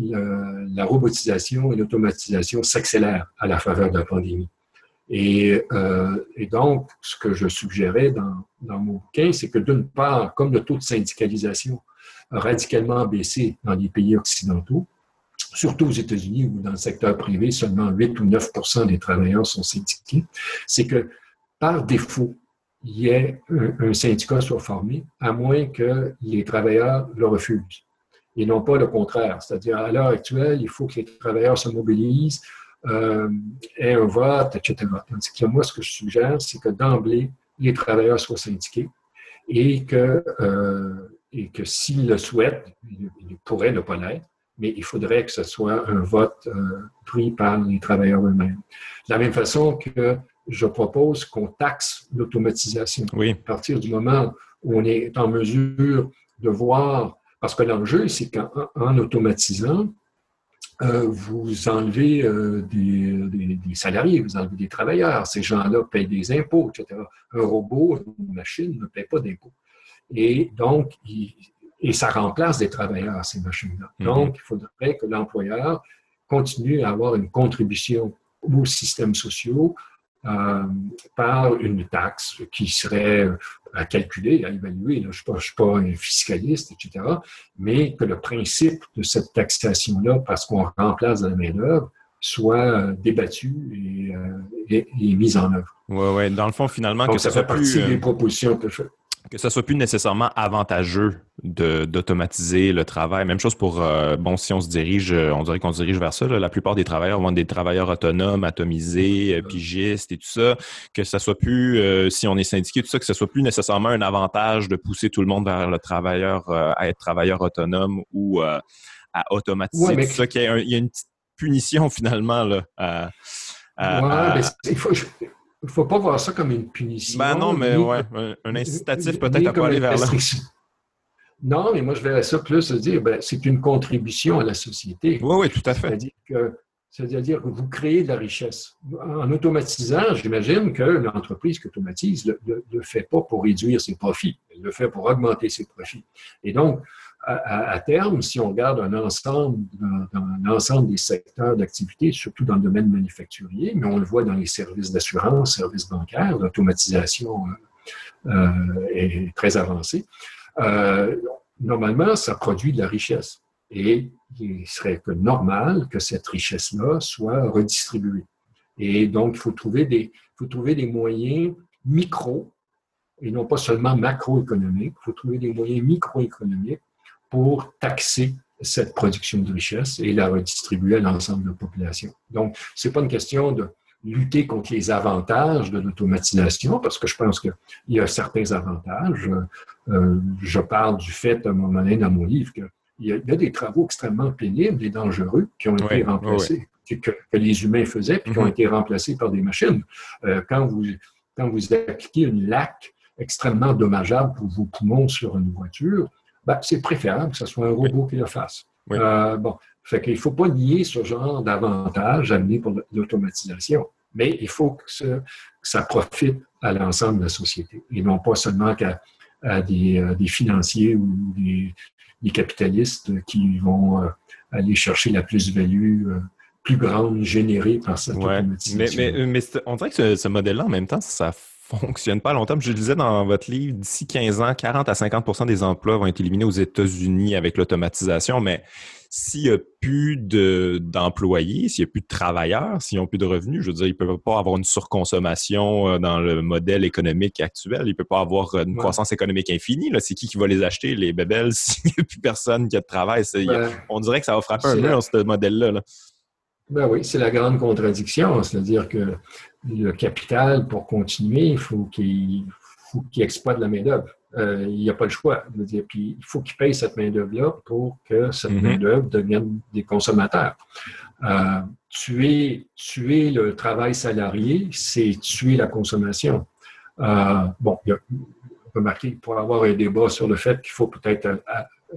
la robotisation et l'automatisation s'accélèrent à la faveur de la pandémie. Et, euh, donc, ce que je suggérais dans, dans mon bouquin, c'est que d'une part, comme le taux de syndicalisation a radicalement baissé dans les pays occidentaux, surtout aux États-Unis où dans le secteur privé, seulement 8 ou 9% des travailleurs sont syndiqués, c'est que par défaut, il y ait un, syndicat soit formé, à moins que les travailleurs le refusent. Et non pas le contraire. C'est-à-dire, à, l'heure actuelle, il faut que les travailleurs se mobilisent, euh, aient un vote, etc. Moi, ce que je suggère, c'est que d'emblée, les travailleurs soient syndiqués et que, euh, que s'ils le souhaitent, ils pourraient ne pas l'être, mais il faudrait que ce soit un vote euh, pris par les travailleurs eux-mêmes. De la même façon que je propose qu'on taxe l'automatisation. Oui. À partir du moment où on est en mesure de voir, parce que l'enjeu, c'est qu'en automatisant, euh, vous enlevez euh, des, des, salariés, vous enlevez des travailleurs. Ces gens-là payent des impôts, etc. Un robot, une machine ne paie pas d'impôts. Et donc, il, et ça remplace des travailleurs, ces machines-là. Mhm. Donc, il faudrait que l'employeur continue à avoir une contribution aux systèmes sociaux euh, par une taxe qui serait à calculer, à évaluer. je ne suis, pas un fiscaliste, etc. Mais que le principe de cette taxation-là, parce qu'on remplace la main-d'œuvre, soit débattu et, euh, mis en œuvre. Oui, oui. Dans le fond, finalement, que ça, soit plus... des propositions que je fais que ça soit plus nécessairement avantageux d'automatiser le travail. Même chose pour, euh, bon, si on se dirige, euh, on dirait qu'on se dirige vers ça, la plupart des travailleurs vont être des travailleurs autonomes, atomisés, euh, pigistes et tout ça, que ça soit plus, si on est syndiqué, tout ça, que ça soit plus nécessairement un avantage de pousser tout le monde vers le travailleur, à être travailleur autonome ou à automatiser tout ça, qu'il y, a une petite punition finalement là, à, il faut, il ne faut pas voir ça comme une punition. Ben non, mais ouais, un incitatif peut-être à pas aller vers là. Non, mais moi, je verrais ça plus à dire, ben, c'est une contribution à la société. Oui, oui, tout à fait. C'est-à-dire que, c'est-à-dire que vous créez de la richesse. En automatisant, j'imagine que l'entreprise qui automatise ne le, le, fait pas pour réduire ses profits, elle le fait pour augmenter ses profits. Et donc, à, terme, si on regarde un ensemble, dans, l'ensemble des secteurs d'activité, surtout dans le domaine manufacturier, mais on le voit dans les services d'assurance, services bancaires, l'automatisation euh, euh, est très avancée. Euh, normalement, ça produit de la richesse. Et il serait que normal que cette richesse-là soit redistribuée. Et donc, il faut trouver des, faut trouver des moyens micro, et non pas seulement macroéconomiques, il faut trouver des moyens microéconomiques pour taxer cette production de richesse et la redistribuer à l'ensemble de la population. Donc, ce n'est pas une question de lutter contre les avantages de l'automatisation, parce que je pense qu'il y a certains avantages. Euh, je parle du fait, à un moment donné, dans mon livre, qu'il y, a des travaux extrêmement pénibles et dangereux qui ont été remplacés, Que, les humains faisaient, puis qui ont mm-hmm. été remplacés par des machines. Euh, quand, vous, quand vous appliquez une laque extrêmement dommageable pour vos poumons sur une voiture, ben, c'est préférable que ce soit un robot qui le fasse. Euh, bon, fait qu'il ne faut pas nier ce genre d'avantages amenés pour l'automatisation, mais il faut que, ça profite à l'ensemble de la société et non pas seulement qu'à euh, des, financiers ou des, capitalistes qui vont euh, aller chercher la plus-value plus grande générée par cette automatisation. Mais, mais, on dirait que ce, ce modèle-là, en même temps, ça fonctionne pas longtemps. Je le disais dans votre livre, d'ici 15 ans, 40 à 50% des emplois vont être éliminés aux États-Unis avec l'automatisation, mais s'il n'y a plus d'employés, s'il n'y a plus de travailleurs, s'ils n'ont plus de revenus, je veux dire, ils ne peuvent pas avoir une surconsommation euh, dans le modèle économique actuel. Ils ne peuvent pas avoir une croissance économique infinie. C'est qui qui va les acheter, les bébelles, s'il n'y a plus personne qui a de travail? Ben, on dirait que ça va frapper un mur, ce modèle-là. là ben oui, c'est la grande contradiction. C'est-à-dire que le capital, pour continuer, il faut qu'il exploite la main-d'œuvre. Euh, il n'y a pas le choix. Dire, puis il faut qu'il paye cette main-d'œuvre-là pour que cette mm-hmm. main-d'œuvre devienne des consommateurs. Euh, tuer, tuer le travail salarié, c'est tuer la consommation. Euh, bon, il y a, remarqué, pour avoir un débat sur le fait qu'il faut peut-être euh,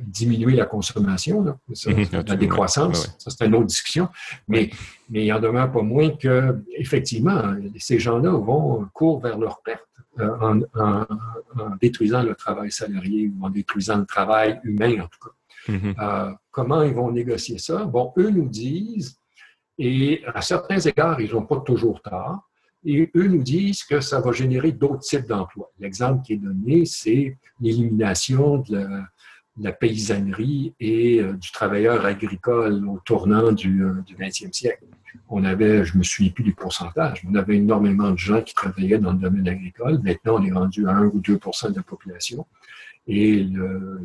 diminuer la consommation, mhm, la décroissance, ça c'est une autre discussion, mais, mais il en demeure pas moins que, effectivement, ces gens-là vont court vers leur perte euh, en, détruisant le travail salarié ou en détruisant le travail humain, en tout cas. Mhm. Euh, comment ils vont négocier ça? Bon, eux nous disent, et à certains égards, ils n'ont pas toujours tort, et eux nous disent que ça va générer d'autres types d'emplois. L'exemple qui est donné, c'est l'élimination de la, la paysannerie et euh, du travailleur agricole au tournant du, euh, du 20e siècle. On avait, je me souviens plus du pourcentage, on avait énormément de gens qui travaillaient dans le domaine agricole. Maintenant, on est rendu à 1 ou 2% de la population. Et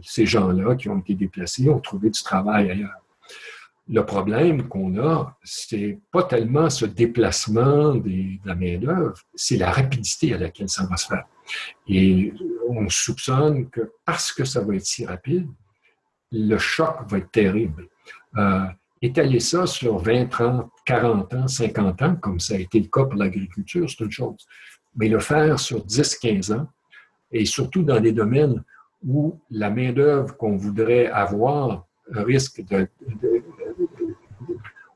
ces gens-là qui ont été déplacés ont trouvé du travail ailleurs. Le problème qu'on a, c'est pas tellement ce déplacement de la main-d'œuvre, c'est la rapidité à laquelle ça va se faire. Et on soupçonne que parce que ça va être si rapide, le choc va être terrible. Euh, étaler ça sur 20, 30, 40 ans, 50 ans, comme ça a été le cas pour l'agriculture, c'est une chose. Mais le faire sur 10, 15 ans, et surtout dans des domaines où la main-d'œuvre qu'on voudrait avoir risque de,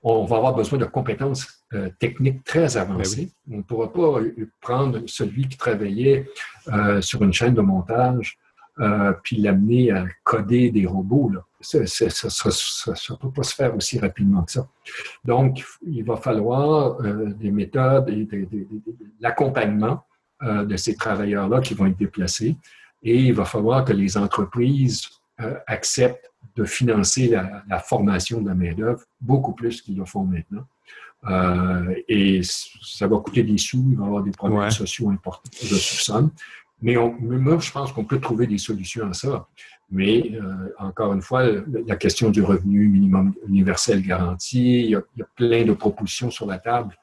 on va avoir besoin de compétences euh, techniques très ben avancées. On ne pourra pas euh, prendre celui qui travaillait euh, sur une chaîne de montage puis l'amener à coder des robots. Ça ne peut pas se faire aussi rapidement que ça. Donc, il va falloir des méthodes et de, l'accompagnement de ces travailleurs-là qui vont être déplacés. Et il va falloir que les entreprises acceptent de financer la, formation de la main-d'œuvre beaucoup plus qu'ils le font maintenant. Euh, et ça va coûter des sous, il va y avoir des problèmes sociaux importants, je soupçonne. Mais, on, moi, je pense qu'on peut trouver des solutions à ça. Mais euh, encore une fois, la question du revenu minimum universel garanti, il y, a, il y, a, plein de propositions sur la table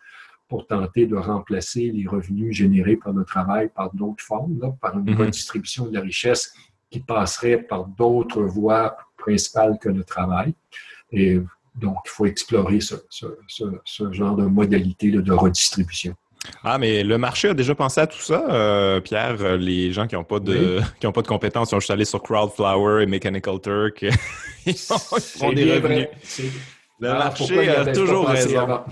pour tenter de remplacer les revenus générés par le travail par d'autres formes, là, par une mm-hmm. redistribution de la richesse qui passerait par d'autres voies principal que le travail. Et donc, il faut explorer ce, genre de modalité de redistribution. Ah, mais le marché a déjà pensé à tout ça, euh, Pierre. Les gens qui n'ont pas de qui ont pas de compétences, ils ont juste allé sur Crowdflower et Mechanical Turk. ils font des revenus. Le marché a toujours raison.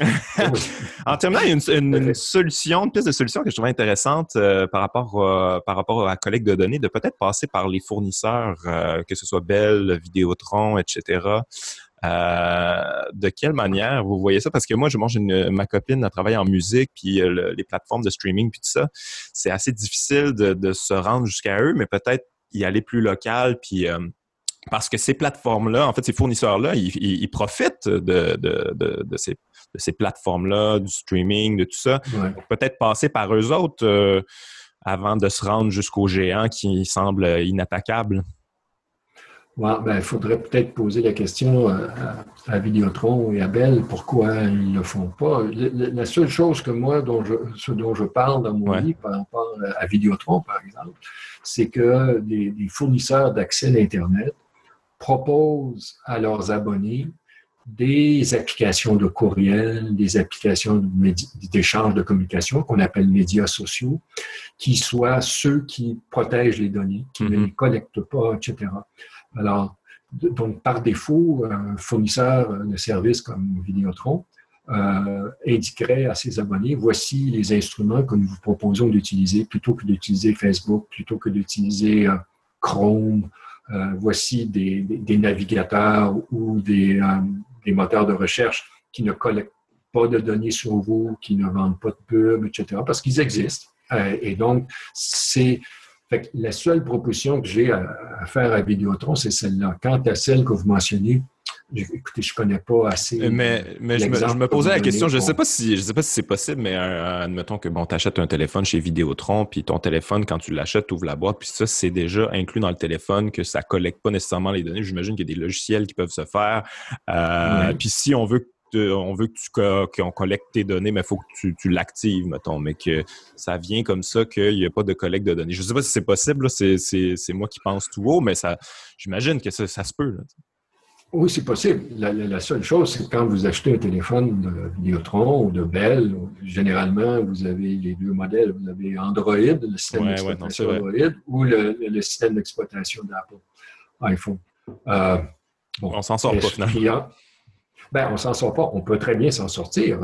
en terminant, il y a une, solution, une piste de solution que je trouve intéressante euh, par, rapport, euh, par rapport à la collecte de données, de peut-être passer par les fournisseurs, euh, que ce soit Bell, Vidéotron, etc. de quelle manière vous voyez ça? Parce que moi, je mange une, ma copine a travaillé en musique, puis les plateformes de streaming, puis tout ça. C'est assez difficile de, de se rendre jusqu'à eux, mais peut-être y aller plus local, puis parce que ces plateformes-là, en fait, ces fournisseurs-là, ils, profitent de, ces, plateformes-là, du streaming, de tout ça. Peut-être passer par eux autres euh, avant de se rendre jusqu'aux géants qui semblent inattaquables. ben, il faudrait peut-être poser la question à, Vidéotron et à Bell, pourquoi ils ne le font pas. La, seule chose que moi, dont je, ce dont je parle dans mon livre par rapport à Vidéotron, par exemple, c'est que des, fournisseurs d'accès à l'Internet proposent à leurs abonnés des applications de courriel, des applications d'échange de communication qu'on appelle médias sociaux, qui soient ceux qui protègent les données, qui ne mm-hmm. les collectent pas, etc. Alors, donc, par défaut, un fournisseur de services comme Vidéotron euh, indiquerait à ses abonnés, voici les instruments que nous vous proposons d'utiliser plutôt que d'utiliser Facebook, plutôt que d'utiliser euh, Chrome, euh, voici des, navigateurs ou des, des, moteurs de recherche qui ne collectent pas de données sur vous, qui ne vendent pas de pub, etc., parce qu'ils existent. et donc, c'est la seule proposition que j'ai à, faire à Vidéotron, c'est celle-là. Quant à celle que vous mentionnez, écoutez, je ne connais pas assez. Euh, mais, mais je, me, posais la question, je ne sais pas si je sais pas si c'est possible, mais euh, admettons que bon, tu achètes un téléphone chez Vidéotron, puis ton téléphone, quand tu l'achètes, tu ouvres la boîte, puis ça, c'est déjà inclus dans le téléphone, que ça ne collecte pas nécessairement les données. J'imagine qu'il y a des logiciels qui peuvent se faire. Euh, puis si on veut on veut que tu qu'on collecte tes données, mais il faut que tu, tu l'actives, mettons, mais que ça vient comme ça qu'il n'y a pas de collecte de données. Je ne sais pas si c'est possible, c'est moi qui pense tout haut, mais ça j'imagine que ça, se peut. Oui, c'est possible. La, seule chose, c'est quand vous achetez un téléphone de Vidéotron ou de Bell, généralement, vous avez les deux modèles. Vous avez Android, le système d'exploitation Android, ou le, système d'exploitation d'Apple, iPhone. Euh, bon, On s'en sort pas finalement. Ben, on s'en sort pas. On peut très bien s'en sortir.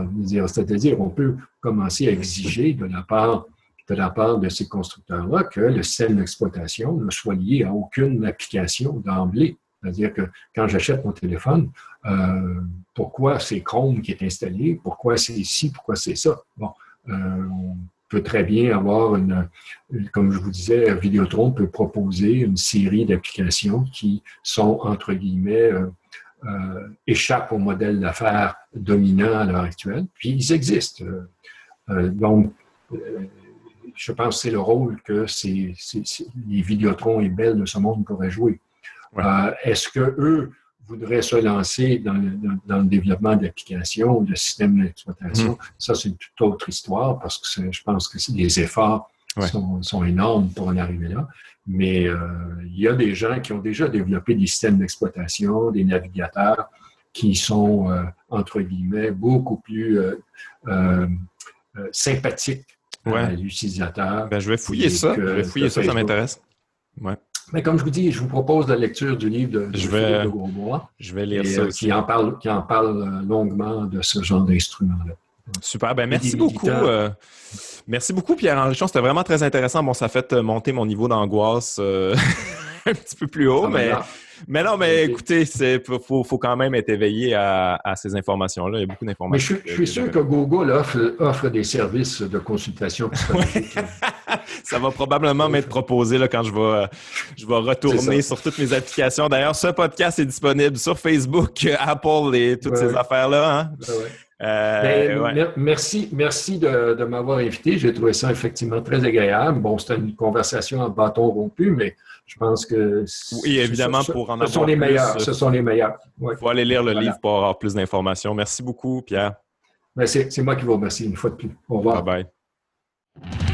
C'est-à-dire, on peut commencer à exiger de la part de la part de ces constructeurs-là que le système d'exploitation ne soit lié à aucune application d'emblée. C'est-à-dire que quand j'achète mon téléphone, euh, pourquoi c'est Chrome qui est installé, pourquoi c'est ici, pourquoi c'est ça? Bon, euh, on peut très bien avoir une, comme je vous disais, Vidéotron peut proposer une série d'applications qui sont, entre guillemets, euh, échappent au modèle d'affaires dominant à l'heure actuelle. Puis ils existent. Donc, je pense que c'est le rôle que les Vidéotrons et Bell de ce monde pourraient jouer. Est-ce qu'eux voudraient se lancer dans le, développement d'applications, de systèmes d'exploitation? Hmm. Ça, c'est une toute autre histoire parce que je pense que les efforts sont, énormes pour en arriver là. Mais euh, il y a des gens qui ont déjà développé des systèmes d'exploitation, des navigateurs qui sont, euh, entre guillemets, beaucoup plus euh, sympathiques à l'utilisateur. Ben, je vais fouiller ça. Je vais fouiller ça, ça m'intéresse. Mais comme je vous dis, je vous propose la lecture du livre de, je vais, de Grosbois. Je vais lire ça Qui en parle, qui en parle longuement de ce genre d'instrument-là. Super. Ben, merci beaucoup. Merci beaucoup, Pierre Henrichon. C'était vraiment très intéressant. Bon, ça fait euh, monter mon niveau d'angoisse euh, un petit peu plus haut, mais, mais non, mais écoutez, il faut, faut, quand même être éveillé à, ces informations-là. Il y a beaucoup d'informations. Mais je, suis sûr que Google offre, des services de consultation. ça va probablement m'être proposé là, quand je vais, je vais retourner sur toutes mes applications. D'ailleurs, ce podcast est disponible sur Facebook, Apple et toutes ces affaires-là. Hein? Euh, ben, merci, merci de, m'avoir invité. J'ai trouvé ça effectivement très agréable. Bon, c'était une conversation en bâton rompu, mais je pense que. Oui, évidemment, pour en avoir. Plus. Euh, ce sont les meilleurs. Il faut aller lire le livre pour avoir plus d'informations. Merci beaucoup, Pierre. Ben, c'est moi qui vous remercie une fois de plus. Au revoir. Bye bye.